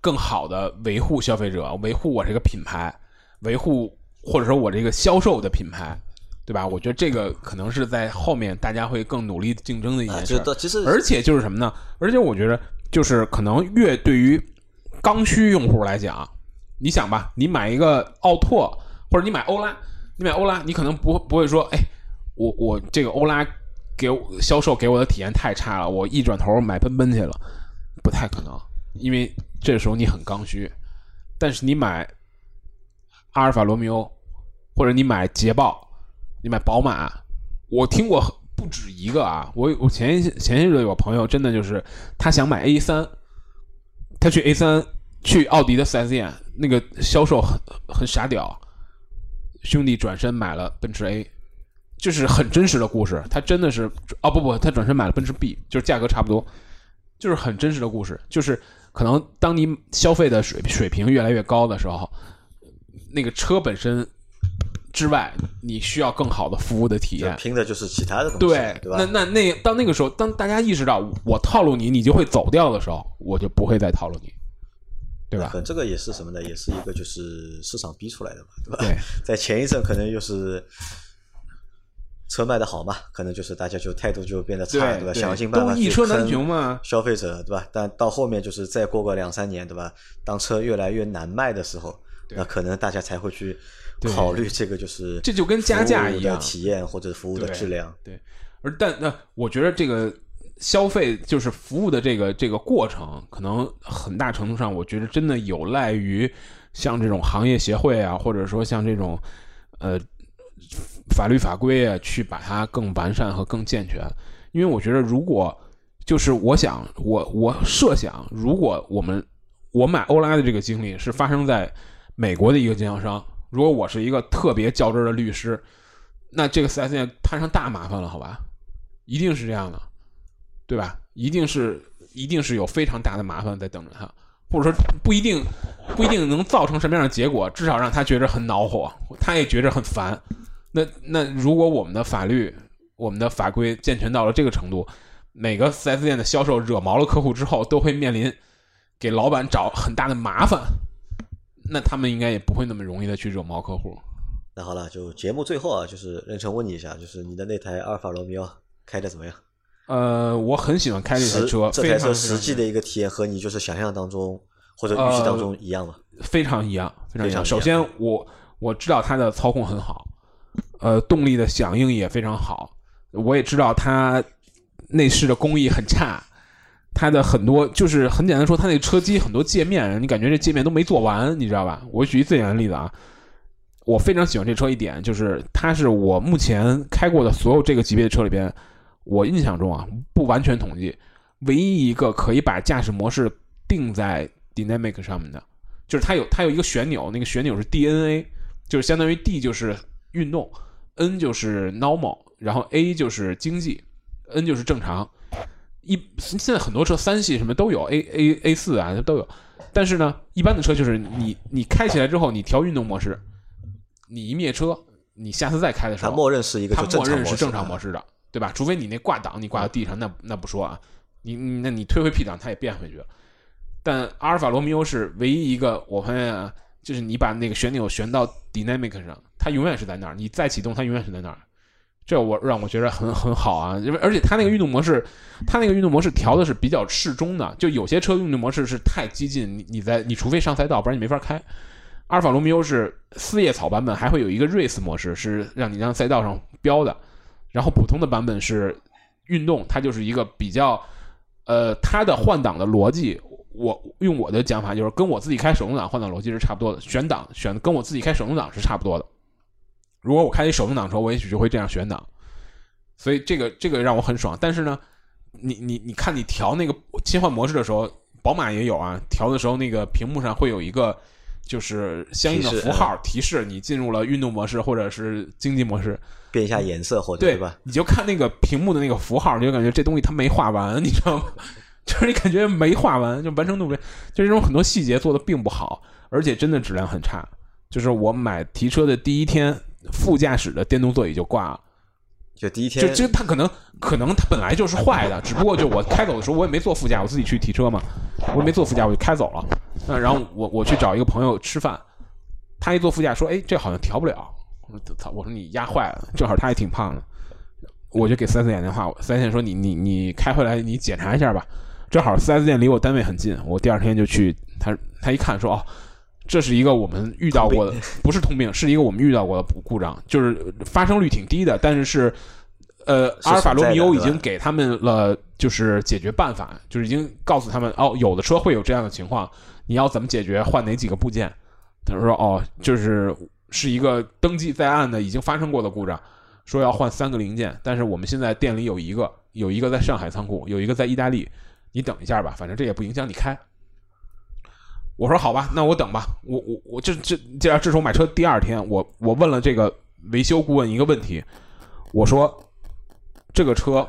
更好的维护消费者，维护我这个品牌，维护或者说我这个销售的品牌。对吧？我觉得这个可能是在后面大家会更努力竞争的一啊，件事儿。这都其实而且就是什么呢？而且我觉得就是可能越对于刚需用户来讲，你想吧，你买一个奥拓或者你买欧拉，你买欧拉，你可能不不会说，哎，我我这个欧拉给我销售给我的体验太差了，我一转头买奔奔去了，不太可能，因为这时候你很刚需。但是你买阿尔法罗密欧，或者你买捷豹，你买宝马，我听过不止一个啊。我我前前些日有朋友，真的就是他想买 A 三，他去 A 三去奥迪的四 S 店，那个销售很很傻屌，兄弟转身买了奔驰 A，就是很真实的故事。他真的是哦不不，他转身买了奔驰 B，就是价格差不多，就是很真实的故事，就是。可能当你消费的水水平越来越高的时候，那个车本身之外，你需要更好的服务的体验，拼的就是其他的东西，对对吧？那那那到那个时候，当大家意识到我套路你，你就会走掉的时候，我就不会再套路你，对吧？这个也是什么呢？也是一个就是市场逼出来的嘛，对吧？对，在前一阵可能又是。车卖的好嘛，可能就是大家就态度就变得差，对吧？想尽办法一车难求嘛，消费者对吧？但到后面就是再过个两三年，对吧？当车越来越难卖的时候，那可能大家才会去考虑这个，就是这就跟加价一样，体验或者服务的质量。对，而但那我觉得这个消费就是服务的这个这个过程，可能很大程度上，我觉得真的有赖于像这种行业协会啊，或者说像这种呃。法律法规啊，去把它更完善和更健全。因为我觉得，如果就是我想，我我设想，如果我们我买欧拉的这个经历是发生在美国的一个经销商，如果我是一个特别较真的律师，那这个四 S 店摊上大麻烦了，好吧？一定是这样的，对吧？一定是一定是有非常大的麻烦在等着他，或者说不一定不一定能造成什么样的结果，至少让他觉着很恼火，他也觉着很烦。那那如果我们的法律、我们的法规健全到了这个程度，每个四 S 店的销售惹毛了客户之后，都会面临给老板找很大的麻烦，那他们应该也不会那么容易的去惹毛客户。那好了，就节目最后啊，就是任成问你一下，就是你的那台阿尔法罗密欧开的怎么样？呃，我很喜欢开这台车，这台车实际的一个体验和你就是想象当中或者预期当中一样吗？非常一样，非常一样。首先，我我知道它的操控很好。呃，动力的响应也非常好。我也知道它内饰的工艺很差，它的很多就是很简单说，它那个车机很多界面，你感觉这界面都没做完，你知道吧？我举一最简单的例子啊，我非常喜欢这车一点就是，它是我目前开过的所有这个级别的车里边，我印象中啊，不完全统计，唯一一个可以把驾驶模式定在 Dynamic 上面的，就是它有它有一个旋钮，那个旋钮是 DNA，就是相当于 D 就是运动。N 就是 normal，然后 A 就是经济，N 就是正常。一现在很多车三系什么都有，A A A 四啊都有。但是呢，一般的车就是你你开起来之后，你调运动模式，你一灭车，你下次再开的时候，它默认是一个它默认是正常模式的，对吧？除非你那挂档你挂到地上，那那不说啊，你那你推回 P 档它也变回去了。但阿尔法罗密欧是唯一一个我发现啊，就是你把那个旋钮旋到 dynamic 上。它永远是在那儿，你再启动它永远是在那儿，这我让我觉得很很好啊，因为而且它那个运动模式，它那个运动模式调的是比较适中的，就有些车运动模式是太激进，你你在你除非上赛道，不然你没法开。阿尔法罗密欧是四叶草版本，还会有一个 race 模式，是让你让赛道上飙的，然后普通的版本是运动，它就是一个比较，呃，它的换挡的逻辑。我用我的讲法就是跟我自己开手动挡换挡逻辑是差不多的，选档选跟我自己开手动挡是差不多的。如果我开一手动挡车，我也许就会这样选档，所以这个这个让我很爽。但是呢，你你你看你调那个切换模式的时候，宝马也有啊，调的时候那个屏幕上会有一个就是相应的符号提示你进入了运动模式或者是经济模式，变一下颜色或者对吧？你就看那个屏幕的那个符号，你就感觉这东西它没画完，你知道吗？就是你感觉没画完，就完成度没，就这种很多细节做的并不好，而且真的质量很差。就是我买提车的第一天。副驾驶的电动座椅就挂了，就第一天，就就他可能可能他本来就是坏的，只不过就我开走的时候我也没坐副驾，我自己去提车嘛，我也没坐副驾我就开走了。那然后我我去找一个朋友吃饭，他一坐副驾说：“哎，这好像调不了。”我说：“操！”我说：“你压坏了。”正好他也挺胖的，我就给四 S 店电话，四 S 店说：“你你你开回来你检查一下吧。”正好四 S 店离我单位很近，我第二天就去，他他一看说：“哦。”这是一个我们遇到过的，不是通病，是一个我们遇到过的故障，就是发生率挺低的，但是是呃，阿尔法罗密欧已经给他们了，就是解决办法，就是已经告诉他们，哦，有的车会有这样的情况，你要怎么解决？换哪几个部件？他说，哦，就是是一个登记在案的已经发生过的故障，说要换三个零件，但是我们现在店里有一个，有一个在上海仓库，有一个在意大利，你等一下吧，反正这也不影响你开。我说好吧，那我等吧。我我我这这这这是我买车第二天，我我问了这个维修顾问一个问题，我说这个车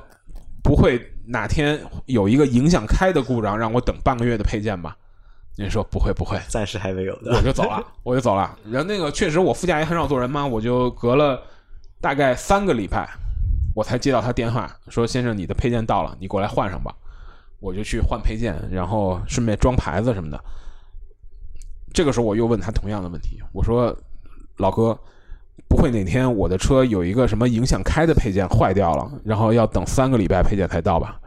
不会哪天有一个影响开的故障，让我等半个月的配件吧？您说不会不会，暂时还没有的，我就走了，我就走了。然后那个确实我副驾也很少坐人嘛，我就隔了大概三个礼拜，我才接到他电话，说先生你的配件到了，你过来换上吧。我就去换配件，然后顺便装牌子什么的。这个时候我又问他同样的问题，我说：“老哥，不会哪天我的车有一个什么影响开的配件坏掉了，然后要等三个礼拜配件才到吧？”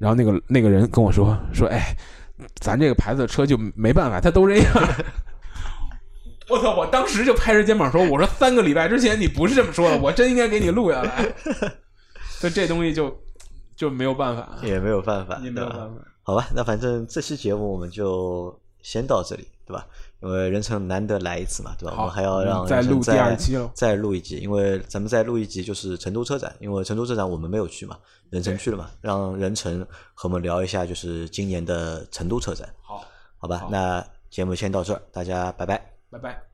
然后那个那个人跟我说：“说哎，咱这个牌子的车就没办法，他都这样。”我操！我当时就拍着肩膀说：“我说三个礼拜之前你不是这么说的，我真应该给你录下来。”所以这东西就就没有办法，也没有办法，也没有办法。好吧，那反正这期节目我们就。先到这里，对吧？因为人成难得来一次嘛，对吧？我们还要让再录第二期再录一集，因为咱们再录一集就是成都车展，因为成都车展我们没有去嘛，人成去了嘛，让人成和我们聊一下，就是今年的成都车展。好，好吧，那节目先到这儿，大家拜拜，拜拜。嗯。